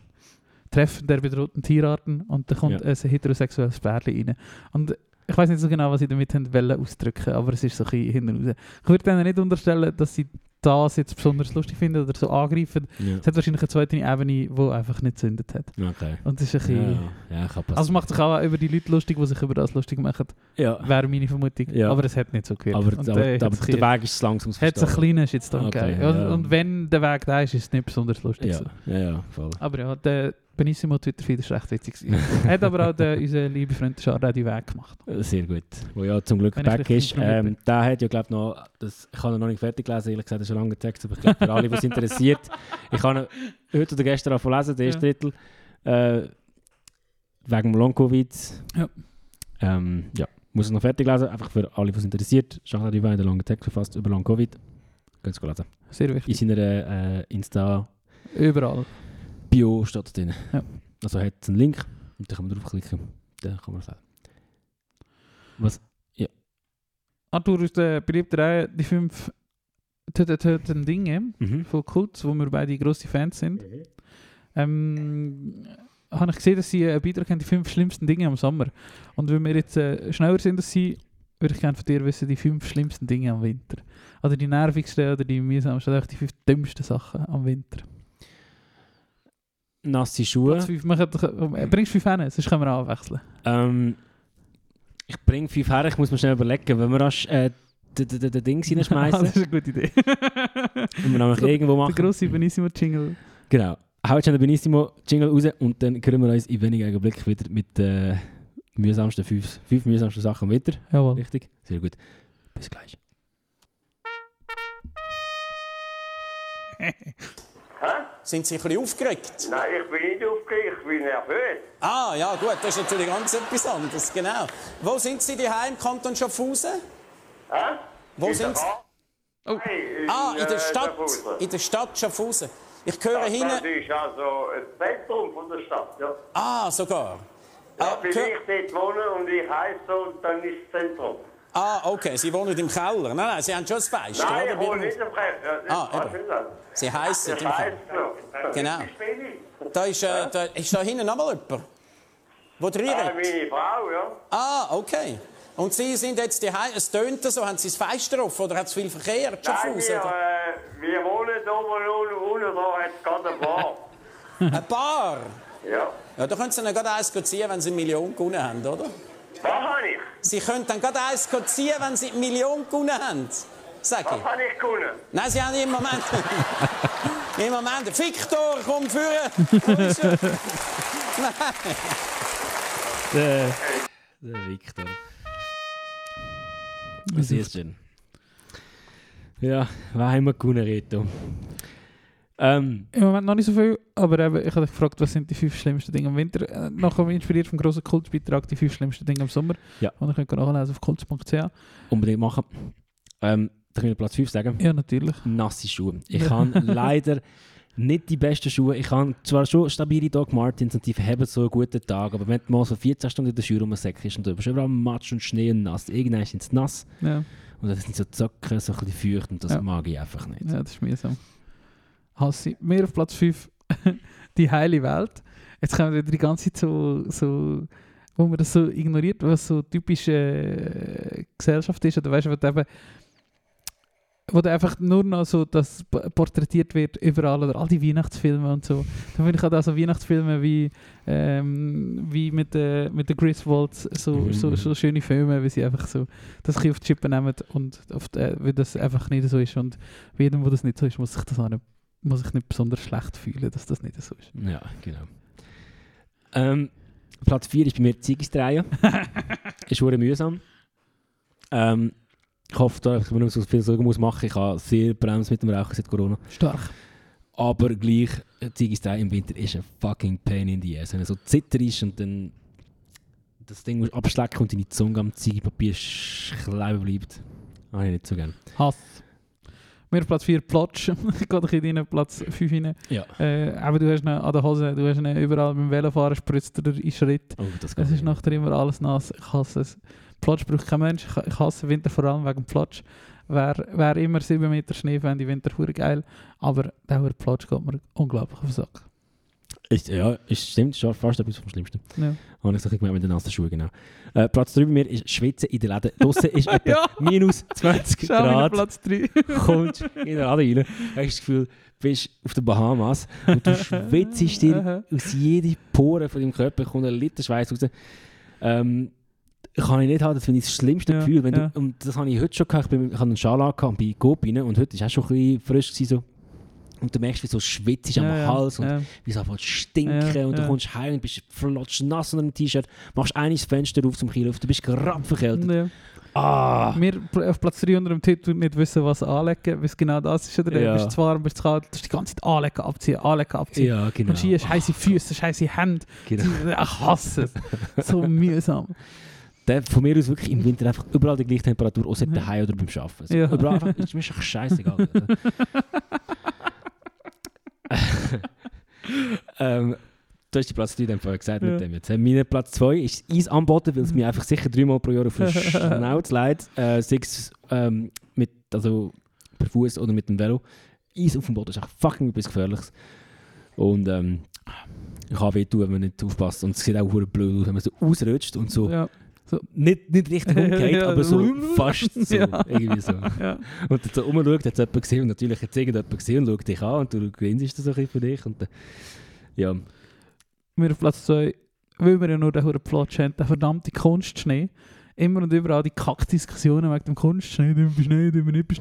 Treffen der bedrohten Tierarten und da kommt Ja. ein heterosexuelles Pärchen rein. Und ich weiß nicht so genau, was sie damit wollen ausdrücken, aber es ist so ein bisschen hinten raus. Ich würde denen nicht unterstellen, dass sie das jetzt besonders lustig finden oder so angreifen. ja. Es hat wahrscheinlich eine zweite Ebene, die einfach nicht zündet hat. Okay. Und das ist ein Ja, bisschen... ja, kann passieren. Also macht sich auch über die Leute lustig, die sich über das lustig machen. ja. Wäre meine Vermutung. Ja. Aber es hat nicht so gewirkt. Aber, aber, äh, aber hat's der Weg ist langsam zu Hat es einen kleinen Shitstorm Okay, gegeben. ja. Und, und wenn der Weg da ist, ist es nicht besonders lustig. Ja, so. ja, ja, voll. Aber ja, der Benissimo Twitter-Feed ist recht witzig. gewesen. (laughs) hat aber auch der, unser liebe Freund auch die Weg gemacht. Sehr gut. Wo ja zum Glück Wenn ich back ist. Ähm, der hat ja, glaube ich, noch, das, ich habe noch nicht fertig gelesen, ehrlich gesagt, das ist ein langer Text, aber ich glaube, für alle, die es interessiert, (laughs) ich habe heute oder gestern auch lesen, der erste Ja. Drittel, äh, wegen Long-Covid. Ja. Ähm, ja, muss es noch fertig lesen, einfach für alle, die es interessiert. Charles Duvain hat einen langen Text verfasst über Long-Covid. Könnt ihr es lesen. Sehr In wichtig. seiner äh, Insta-Bio Überall. Steht es drin. Ja. Also hat es einen Link und dann kann man draufklicken. Dann kann man es. Was? Arthur ist der beliebte Reihe, die fünf dort, dort, dort ein Ding äh, Mhm. von Kults, wo wir beide grosse Fans sind. Ähm, habe ich gesehen, dass sie einen Beitrag haben, die fünf schlimmsten Dinge am Sommer. Und wenn wir jetzt äh, schneller sind als sie, würde ich gerne von dir wissen, die fünf schlimmsten Dinge am Winter. Oder die nervigsten oder die mühsamsten, oder die fünf dümmsten Sachen am Winter. Nasse Platz Schuhe. fünf, kann äh, bringst du fünf hin, sonst können wir abwechseln. Ähm, ich bringe fünf her, ich muss mir schnell überlegen, wenn wir rasch äh, d- d- d- d- Ding (laughs) das reinschmeißen, ist eine gute Idee. wenn wir nämlich (laughs) irgendwo Der machen. grosse Benissimo-Jingle. Genau. Haut schon den Benissimo Jingle raus und dann hören wir uns in wenigen Augenblicken wieder mit den mühsamsten fünf, fünf mühsamsten Sachen wieder. Jawohl. Richtig? Sehr gut. Bis gleich. Sind Sie ein bisschen aufgeregt? Nein, ich bin nicht aufgeregt, ich bin nervös. Ah, ja, gut, das ist natürlich ganz etwas anderes, genau. Wo sind Sie daheim im Kanton Schaffhausen? Hä? Wo In sind Sie? Oh. Nein, in, Ah, in der äh, Stadt. Schaffhausen. In der Stadt Schaffhausen. Ich höre Das hinten. ist also ein Zentrum von der Stadt, ja. Ah, sogar. Ja, Äh, bin hör- ich dort wohne und ich heiße und dann ist das Zentrum. Ah, okay, Sie wohnen im Keller. Nein, nein, Sie haben schon das Fenster, Nein, oder? ich wohne nicht im Kreis. Ah, eben. Sie heissen Ich im Keller. Genau. Da ist, äh, da, ist da hinten noch mal jemand, wo drin Ah, meine Frau, ja. Ah, okay. Und Sie sind jetzt daheim, es tönt so, haben Sie das Fenster offen oder hat es viel Verkehr? Nein, wir, äh, wir wohnen da oben unten, unten da hat es gerade ein Bar. (laughs) Ein Bar? Ja. Ja, da können Sie dann gerade eins ziehen, wenn Sie eine Million gewonnen haben, oder? Was habe ich? Sie können dann gerade eins ziehen, wenn Sie eine Million gewonnen haben. Sag Was ich. habe ich gewonnen? Nein, Sie haben im Moment... (laughs) Im Moment... Victor, komm führen! Er? Der, der Victor. Was ist denn? Ja, wer haben wir gewonnen, Reto? Ähm, Im Moment noch nicht so viel, aber eben, ich habe dich gefragt, was sind die fünf schlimmsten Dinge im Winter? Äh, nachher inspiriert vom grossen Kultbeitrag die fünf schlimmsten Dinge im Sommer. Ja. Und dann könnt ihr nachlesen auf kults.ch. unbedingt machen. Ähm, da können wir Platz 5 sagen. Ja, natürlich. Nasse Schuhe. Ich Ja. habe (laughs) leider nicht die besten Schuhe. Ich habe zwar schon stabile Doc Martens und die verheben so einen guten Tag, aber wenn du mal so 14 Stunden in der Schuhe rumsäckst und du bist überall Matsch und Schnee und nass, irgendwann sind sie nass Ja, und dann sind so Zocken, so ein bisschen feucht und das Ja. mag ich einfach nicht. ja das ist mühsam. Hassi. Mehr auf Platz 5. (laughs) die heile Welt. Jetzt kommen wir wieder die ganze Zeit so, so wo man das so ignoriert, was so typische äh, Gesellschaft ist. Oder weißt du, du eben wo da einfach nur noch so das porträtiert wird überall oder all die Weihnachtsfilme und so. Dann finde ich auch so Weihnachtsfilme wie, ähm, wie mit den mit der Griswolds, so, Mhm. so, so schöne Filme, wie sie einfach so das ein auf die Chippe nehmen und auf die, äh, wie das einfach nicht so ist. Und jedem, wo das nicht so ist, muss sich das auch nicht, muss ich nicht besonders schlecht fühlen, dass das nicht so ist. Ja, genau. Ähm, Platz 4 ist bei mir Ziegesdrehen. (laughs) ist schon mühsam. Ähm, ich hoffe, dass ich mir nicht so viel Sorgen muss machen. Ich habe sehr bremst mit dem Rauchen seit Corona. Stark. Aber gleich, Ziegesdrehen im Winter ist ein fucking pain in the ass. Wenn er so zitter ist und dann das Ding musst abschlecken und deine Zunge am Ziegepapier kleben bleibt. Habe ich nicht so gern. Hass. Auf Platz 4 Platsch. ich gehe doch in deinen Platz 5 rein. Ja. Äh, aber du hast ihn an der Hose, du hast ihn überall beim Velofahren spritzt er in Schritt. Oh, das Es ist nachher immer alles nass. Ich hasse es. Platsch braucht kein Mensch. Ich, hasse Winter vor allem wegen Platsch. Wäre wär immer 7 Meter Schnee, fände ich Winter geil. Aber der Platsch geht mir unglaublich auf den Sack. Ist, ja, ist, stimmt, ist fast etwas vom Schlimmsten. Ja. Habe ich gemeint mit den nassen Schuhen, genau. Äh, Platz 3 bei mir ist Schwitzen in den Läden. Draussen ist (laughs) etwa Ja. minus 20 Schau Grad. Platz 3. (laughs) Kommst in den Laden rein, hast das Gefühl, du bist auf den Bahamas und du (laughs) schwitzt dir aus jeder Pore von deinem Körper, kommt ein Liter Schweiß raus. Ähm, kann ich nicht haben, das finde ich das schlimmste Ja, Gefühl. Wenn ja. du, und das habe ich heute schon gehabt. Ich, bin, ich habe einen Schal angehabt und bin Coop rein und heute war auch schon ein bisschen frisch. Gewesen, so. Und du merkst, wie so schwitzt am Hals und ja. wie es zu stinken Ja, und du ja. kommst heim und bist flotsch nass unter dem T-Shirt, machst eines Fenster auf zum Kilo, du bist gerade verkältet. Ja. Ah! Wir auf Platz 3 unter dem Titel nicht wissen, was anlegen, weil es genau das ist. Oder? Ja. Du bist zu warm, bist zu kalt, du die ganze Zeit anlegen, abziehen, anlegen, abziehen. Ja, genau. Und hier scheiße Füße, scheiße Hände. genau. Ich (laughs) hasse es. So (laughs) mühsam. Der von mir aus wirklich im Winter einfach überall die gleiche Temperatur, außer daheim oder beim Arbeiten. So, Ja. Überall einfach, ist mir scheißegal. (laughs) (laughs) ähm, du hast die Platz 3 dann vorher gesagt Ja. mit dem jetzt. Äh, Mein Platz 2 ist Eis anboten, weil es mir einfach sicher dreimal pro Jahr auf den (laughs) Schnauze leidet. Äh, sei es ähm, mit, also per Fuß oder mit dem Velo. Eis auf dem Boden ist echt fucking etwas Gefährliches. Und ähm, ich kann wehtun, wenn man nicht aufpasst. Und es sieht auch blöd aus, wenn man so ausrutscht und so Ja. Nicht, nicht richtig (laughs) umgeht, Ja, aber so (laughs) so- fast so. Ja. Irgendwie so. Ja. Und dann so rumschaut, hat es jemand gesehen und natürlich hat es irgendjemand gesehen und schaut dich an und du grinsest so ein bisschen für dich. Und dann, ja, Wir auf Platz 2, weil wir ja nur den hohen Platz haben, den verdammte Kunstschnee. Immer und überall die Kackdiskussionen wegen dem Kunstschnee, dürfen wir Schnee, dürfen wir nicht.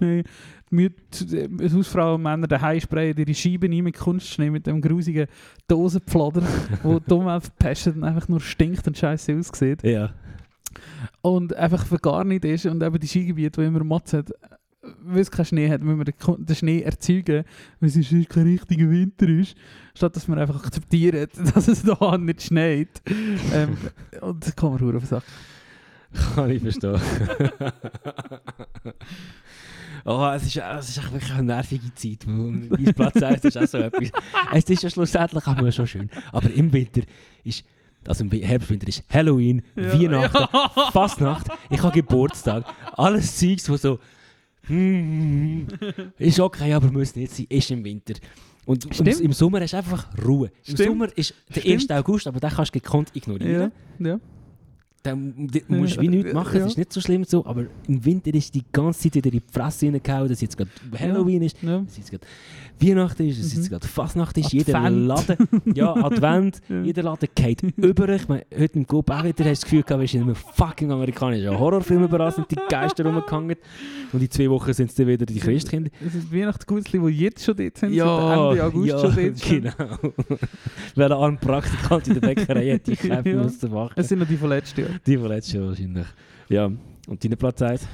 Die Mütter, die Hausfrauen und Männer daheim sprayen ihre Scheiben ein mit Kunstschnee, mit dem grusigen Dosenpflader, wo (laughs) die Umwelt verpestet und einfach nur stinkt und scheiße aussieht. ja. Und einfach gar nicht ist und eben die Skigebiete, die immer Matz hat, weil es keinen Schnee hat, müssen wir den, Schnee erzeugen, weil es sonst kein richtiger Winter ist, statt dass wir einfach akzeptieren, (laughs) dass es da nicht schneit. ähm, und das kann man auf Sack. Kann ich verstehen. (laughs) oh, es ist, es ist echt wirklich eine nervige Zeit. Mein Platz 1 ist auch so etwas. Es ist ja schlussendlich auch schon schön. Aber im Winter ist, also im Herbst, Winter ist Halloween, Ja. Weihnachten, Ja. Fastnacht, ich habe Geburtstag. Alles Zeugs, wo so hm, ist okay, aber muss nicht sein, ist im Winter. Und im, Stimmt. im Sommer ist einfach Ruhe. Im Stimmt. Sommer ist der Stimmt. 1. August, aber den kannst du gekonnt ignorieren. Ja. Dann musst du wie nichts machen, Ja. es ist nicht so schlimm so, aber im Winter ist die ganze Zeit wieder in die Fresse reingehauen, dass jetzt gerade Halloween ist, ja. dass jetzt gerade Weihnachten ist, dass Mhm. jetzt gerade Fastnacht ist, jeder Advent. Laden, ja, (laughs) Advent, Ja. jeder Laden geht über. Ich meine, heute im Coop auch wieder hast du das Gefühl gehabt, wir sind in einem fucking amerikanischen Horrorfilm überall sind die Geister rumgehangen und in zwei Wochen sind es dann wieder die Christkinder. Das sind Weihnachtsgusli, die jetzt schon dort sind, Ja, Ende August ja, schon dort sind. genau. (laughs) Weil ein Praktikant in der Bäckerei hat die (laughs) Kämpfe Ja. machen. Es sind noch die Jahr. (laughs) Die von letztes Jahr wahrscheinlich. Ja, und deine Platz 1?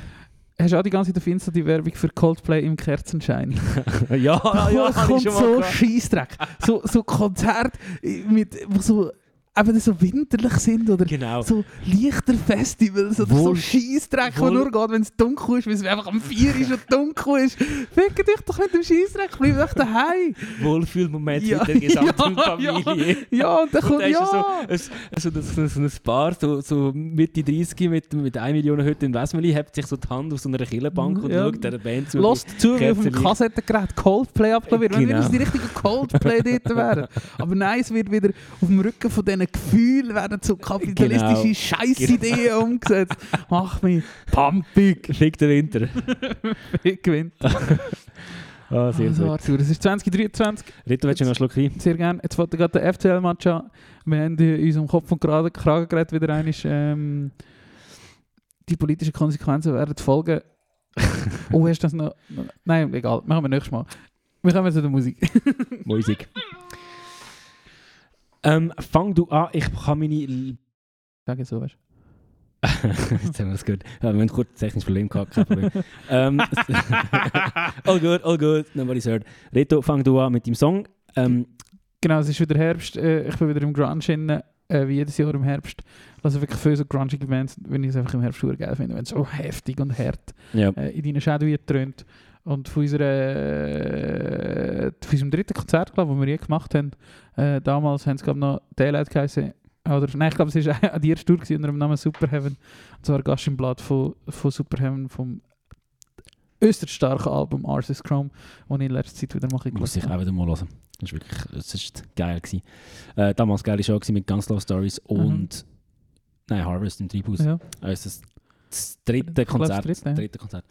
Hast du auch die ganze Zeit auf Insta die Werbung für Coldplay im Kerzenschein? (laughs) ja, ja, (laughs) ja, kommt so gehabt. Scheissdreck. So, so Konzerte, mit, wo so, eben so winterlich sind oder Genau. so leichter Festivals oder so Wohl- Scheissdreck, wo wohl- nur geht, wenn es dunkel ist, weil es einfach am 4 ist und dunkel ist. Fickt dich doch mit dem Scheissdreck, bleib doch daheim. Wohlfühlmoment Ja, mit der gesamten ja, Familie. Ja, und dann Und kommt, dann ist ja. es so, so, so, so ein Paar, so, so Mitte 30 mit, mit 1 Million Hütte in Westmeli, hebt sich so die Hand auf so einer Killenbank und Ja. schaut der Band zu. Lasst zu, wie auf dem. Kassettengerät Coldplay abgeladen wird. Wenn Genau. wir uns die richtigen Coldplay dort wären. (laughs) Aber nein, es wird wieder auf dem Rücken von diesen Gefühlen werden so kapitalistische Genau. Scheißideen umgesetzt. (laughs) Mach mich pumpig. Liegt der Winter. (laughs) Ich gewinne. (laughs) Ah, sehr Also. Arthur, es ist 2023. Rito, willst du noch einen Schluck Wein? Sehr gerne. Jetzt wollte gerade der FCL-Match an. Wir haben in unserem Kopf und Kragen Kragen geredet wieder einmal. Ähm, die politischen Konsequenzen werden folgen. oh, du das noch? Nein, egal. Machen wir nächstes Mal. Wir kommen zu der Musik. Musik. Ähm, fang du an, ich kann meine... Sag jetzt so, weißt (laughs) Jetzt haben wir das gehört. Ja, wir haben kurz ein technisches Problem gehabt, kein Problem. (laughs) ähm, (laughs) all good, all good, nobody's heard. Reto, fang du an mit dem Song. Ähm, Genau, es ist wieder Herbst. Äh, ich bin wieder im Grunge inne, äh, wie jedes Jahr im Herbst. Also wirklich viele so grungige Bands, wenn ich es einfach im Herbst geil finde, wenn es so heftig und hart ja. äh, in deinen Schäden dröhnt. Und von, unserer, äh, von unserem dritten Konzert, glaube ich, das wir je gemacht haben, äh, damals haben sie glaube ich, noch Daylight geheißen. Oder, nein, ich glaube, es war an dir Tour gewesen, unter dem Namen Superheaven. Und zwar Gast im Blatt von, von Superheaven, vom äußerst starken Album Arsis Chrome, das ich in letzter Zeit wieder mache. Muss ich auch wieder mal hören. Das war wirklich das ist geil. Gewesen. Äh, damals geile Show mit ganz Low Stories und nein, Harvest im Treibhaus. Ja. Also das, das dritte glaube, das Konzert. dritte, ja. dritte Konzert.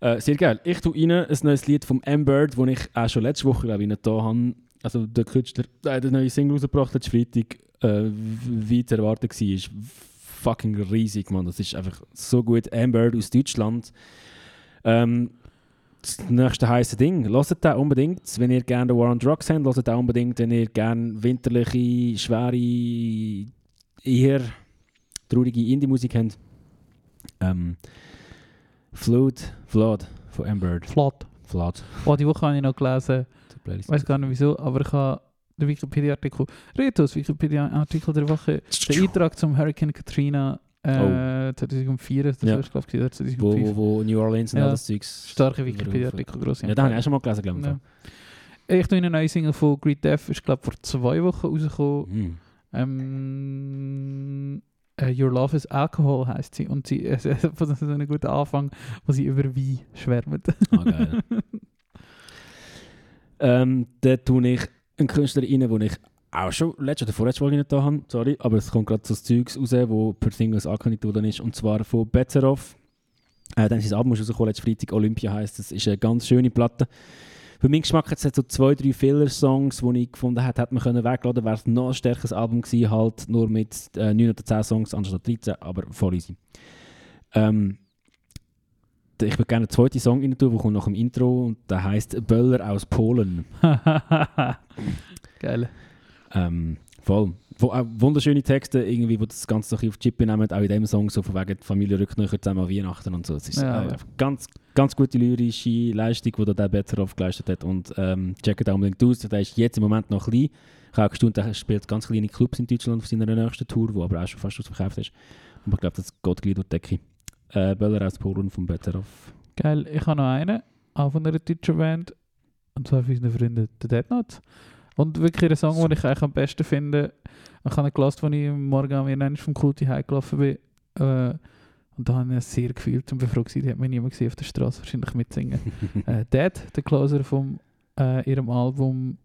Äh, sehr geil. Ich tue rein ein neues Lied vom M-Bird, das ich auch schon letzte Woche glaube ich, da habe. Also der Künstler der hat eine neue Single rausgebracht, letzten Freitag, äh, wie zu erwarten war. Ist fucking riesig, man. Das ist einfach so gut. M-Bird aus Deutschland. Ähm, das nächste heiße Ding. Hört den unbedingt. Wenn ihr gerne War on Drugs habt, hört den unbedingt. Wenn ihr gerne winterliche, schwere, eher traurige Indie-Musik habt. Ähm, Flood, Flood von M-Bird. Flott. Flood. Oh, die Woche habe ich noch gelesen, ich weiß gar nicht wieso, aber ich habe den Wikipedia-Artikel, Retos Wikipedia-Artikel der Woche, der Eintrag zum Hurricane Katrina äh, 2004, das Oh. Ja. war glaube ich, oder 2005. Wo, wo, wo New Orleans und Ja. all das Zeugs. Starke Wikipedia-Artikel, grosse Ja, da habe ich auch schon mal gelesen, glaube ich. Ja. Ich tue eine neue Single von Great Death, ist glaube vor zwei Wochen rausgekommen. Mhm. Ähm, äh, Your Love is Alcohol heißt sie. Und sie (laughs) es ist ein guter Anfang, wo sie über Wein schwärmt. Ah, geil. (laughs) ähm, da tue ich einen Künstler rein, den ich auch schon letzte oder vorletzte Folge nicht da habe, sorry, aber es kommt gerade so das Zeugs raus, wo per Singles angekündigt worden ist, und zwar von Bezerov. Äh, dann ist das Album rausgekommen, letzten Freitag, Olympia heisst das ist eine ganz schöne Platte. Für meinen Geschmack hat es so zwei, drei Filler-Songs, die ich gefunden hätte, hätte man können wegladen wäre es noch ein stärkeres Album gewesen, halt nur mit äh, 9 oder 10 Songs, anstatt 13, aber voll easy. Ähm, ich würde gerne einen zweiten Song rein tun, der kommt nach dem Intro und der heißt Böller aus Polen. (laughs) Geil. Ähm, voll. Wo, auch wunderschöne Texte, irgendwie, wo das Ganze auf die Chippe nehmen, auch in dem Song, so von wegen die Familie rückt zusammen an Weihnachten und so. Es ist Ja, äh, ganz, ganz gute lyrische Leistung, die da der Betzeroff geleistet hat und ähm, checkt auch unbedingt aus. Der ist jetzt im Moment noch klein. Ich habe auch gestaunt, er spielt ganz kleine Clubs in Deutschland auf seiner nächsten Tour, die aber auch schon fast ausverkauft ist. Aber ich glaube, das geht gleich durch die Decke. Äh, Böller aus Polen von Betzeroff. Geil. Ich habe noch einen, auch von einer deutschen Band. Und zwar von unseren Freunden, der Dead Note. Und wirklich ein Song, den ich eigentlich am besten finde. Ich habe ihn gelassen, als ich am Morgen Ende vom Kulti heimgelaufen bin. Äh, und da habe ich es sehr gefühlt und bin froh gewesen, die hat mich niemand gesehen auf der Straße wahrscheinlich mitsingen. (laughs) äh, Dead, der Closer von äh, ihrem Album,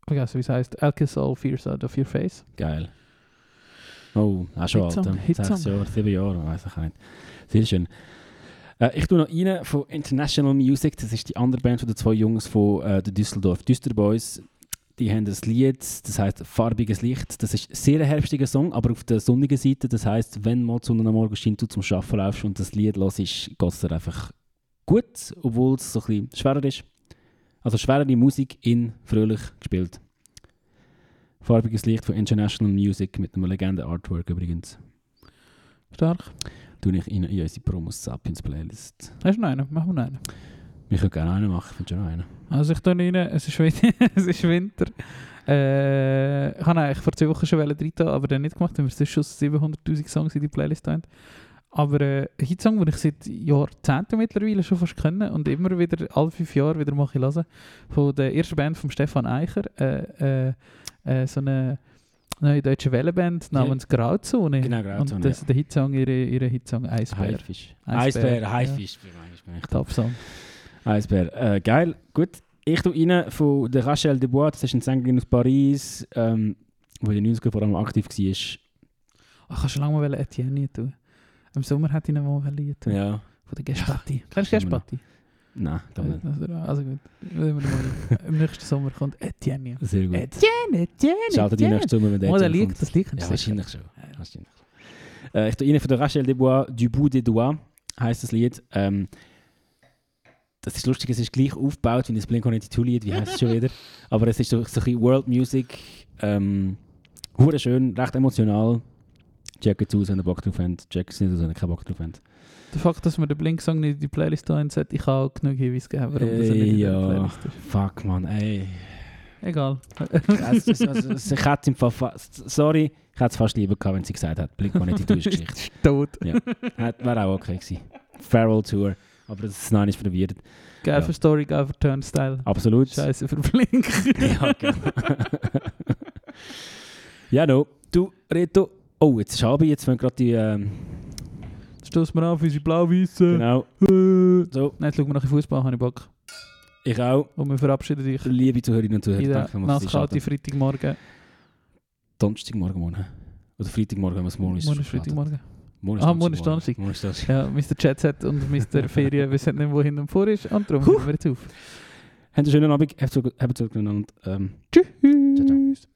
ich vergesse wie es heißt, Alcus All Fears Out of Your Face. Geil. Oh, auch schon alt. Hitsong. Sechs Jahre, sieben Jahre, weiß ich nicht. Sehr schön. Äh, ich tue noch rein von International Music. Das ist die andere Band von den zwei Jungs von äh, Düsseldorf Düsterboys. Die haben das Lied, das heißt Farbiges Licht. Das ist sehr ein herbstiger Song, aber auf der sonnigen Seite. Das heißt, wenn mal die Sonne am Morgen scheint, du zum Arbeiten laufst und das Lied hörst, geht es dir einfach gut, obwohl es so ein bisschen schwerer ist. Also schwerere Musik in fröhlich gespielt. Farbiges Licht von International Music mit einem Legende-Artwork übrigens. Stark. Tue ich in, in unsere Promos Sapiens Playlist. Hast du noch einen? Machen wir noch einen. Wir können gerne einen machen, ich finde schon noch einen. Also ich tue rein, es ist, (laughs) es ist Winter. Äh, ich habe eigentlich vor zwei Wochen schon rein tun, aber dann nicht gemacht, weil wir sonst schon 700'000 Songs in die Playlist haben. Aber äh, ein Hitsong, den ich seit Jahrzehnten mittlerweile schon fast kenne und immer wieder, alle fünf Jahre wieder mache ich hören, von der ersten Band von Stefan Eicher, äh, äh, äh, so eine neue deutsche Wellenband namens Grauzone. Genau, Grauzone, Und das, der Hitsong, ihre, ihre Hitsong Eisbär. Haifisch. Eisbär, Eisbär, ja. Haifisch. ich. Top-Song. Eisbär. Äh, geil, gut. Ich tue rein von der Rachel Dubois, das ist ein Sängerin aus Paris, ähm, wo in den 90ern vor allem aktiv war. Ich kann schon lange mal Etienne tun. Im Sommer ich ihn mal tun. Ja. Von der Gespatti. Kennst du. Gespatti? Nein, glaube nicht. Also, also gut. Wenn wir mal- (laughs) Im nächsten Sommer kommt Etienne. Sehr gut. Etienne, Etienne, Schaltet die nächste Sommer, wenn der Oh, Etienne liegt, kommt. das liegt. Ja, wahrscheinlich schon. Wahrscheinlich. Äh, ich tue rein von der Rachel Dubois, Du Bout des Doigts, heisst das Lied. Ähm, das ist lustig, es ist gleich aufgebaut wie das Blink-182-Lied, wie heisst es schon wieder. (laughs) Aber es ist so, so ein bisschen World Music, ähm, schön, recht emotional. Check es aus, wenn ihr Bock drauf habt. Check es nicht aus, wenn ihr keinen Bock drauf habt. Der Fakt, dass wir den Blink-Song nicht in die Playlist tun sollte, ich auch genug Hinweise geben, warum das nicht in der ja, Playlist ist. fuck man, ey. Egal. Also, also, also, (laughs) ich hätte im Fall sorry, ich hätte es fast lieber gehabt, wenn sie gesagt hat, Blink-182 ist (laughs) Geschichte. Tot. Wäre auch okay gewesen. Farewell Tour. Aber das ist noch nicht probiert. Geil Ja. für Story, geil für Turnstyle. Absolut. Scheiße für Blink. (laughs) ja, genau. ja, no. Du, Reto. Oh, jetzt ist Abend, jetzt fangen gerade die. Ähm, Stoß mir auf, unsere blau-weißen. genau. Äh. So, Nein, jetzt schauen wir nach Fußball, habe ich Bock. ich auch. Und wir verabschieden dich Liebe Zuhörerinnen und Zuhörer, in danke fürs Einschalten. Freitagmorgen. Donnerstagmorgen morgen. Oder Freitagmorgen, wenn wir es morgen ist. Morgen ist Freitagmorgen. Morgen Ah, ist Donnerstag. Ja, Mr. Jetset und Mr. (laughs) Ferien wissen nicht, wo hin und vor ist. Und darum hören wir jetzt auf. Habt einen schönen Abend. Habt habt so miteinander. Ähm, Tschüss. Ciao, ciao.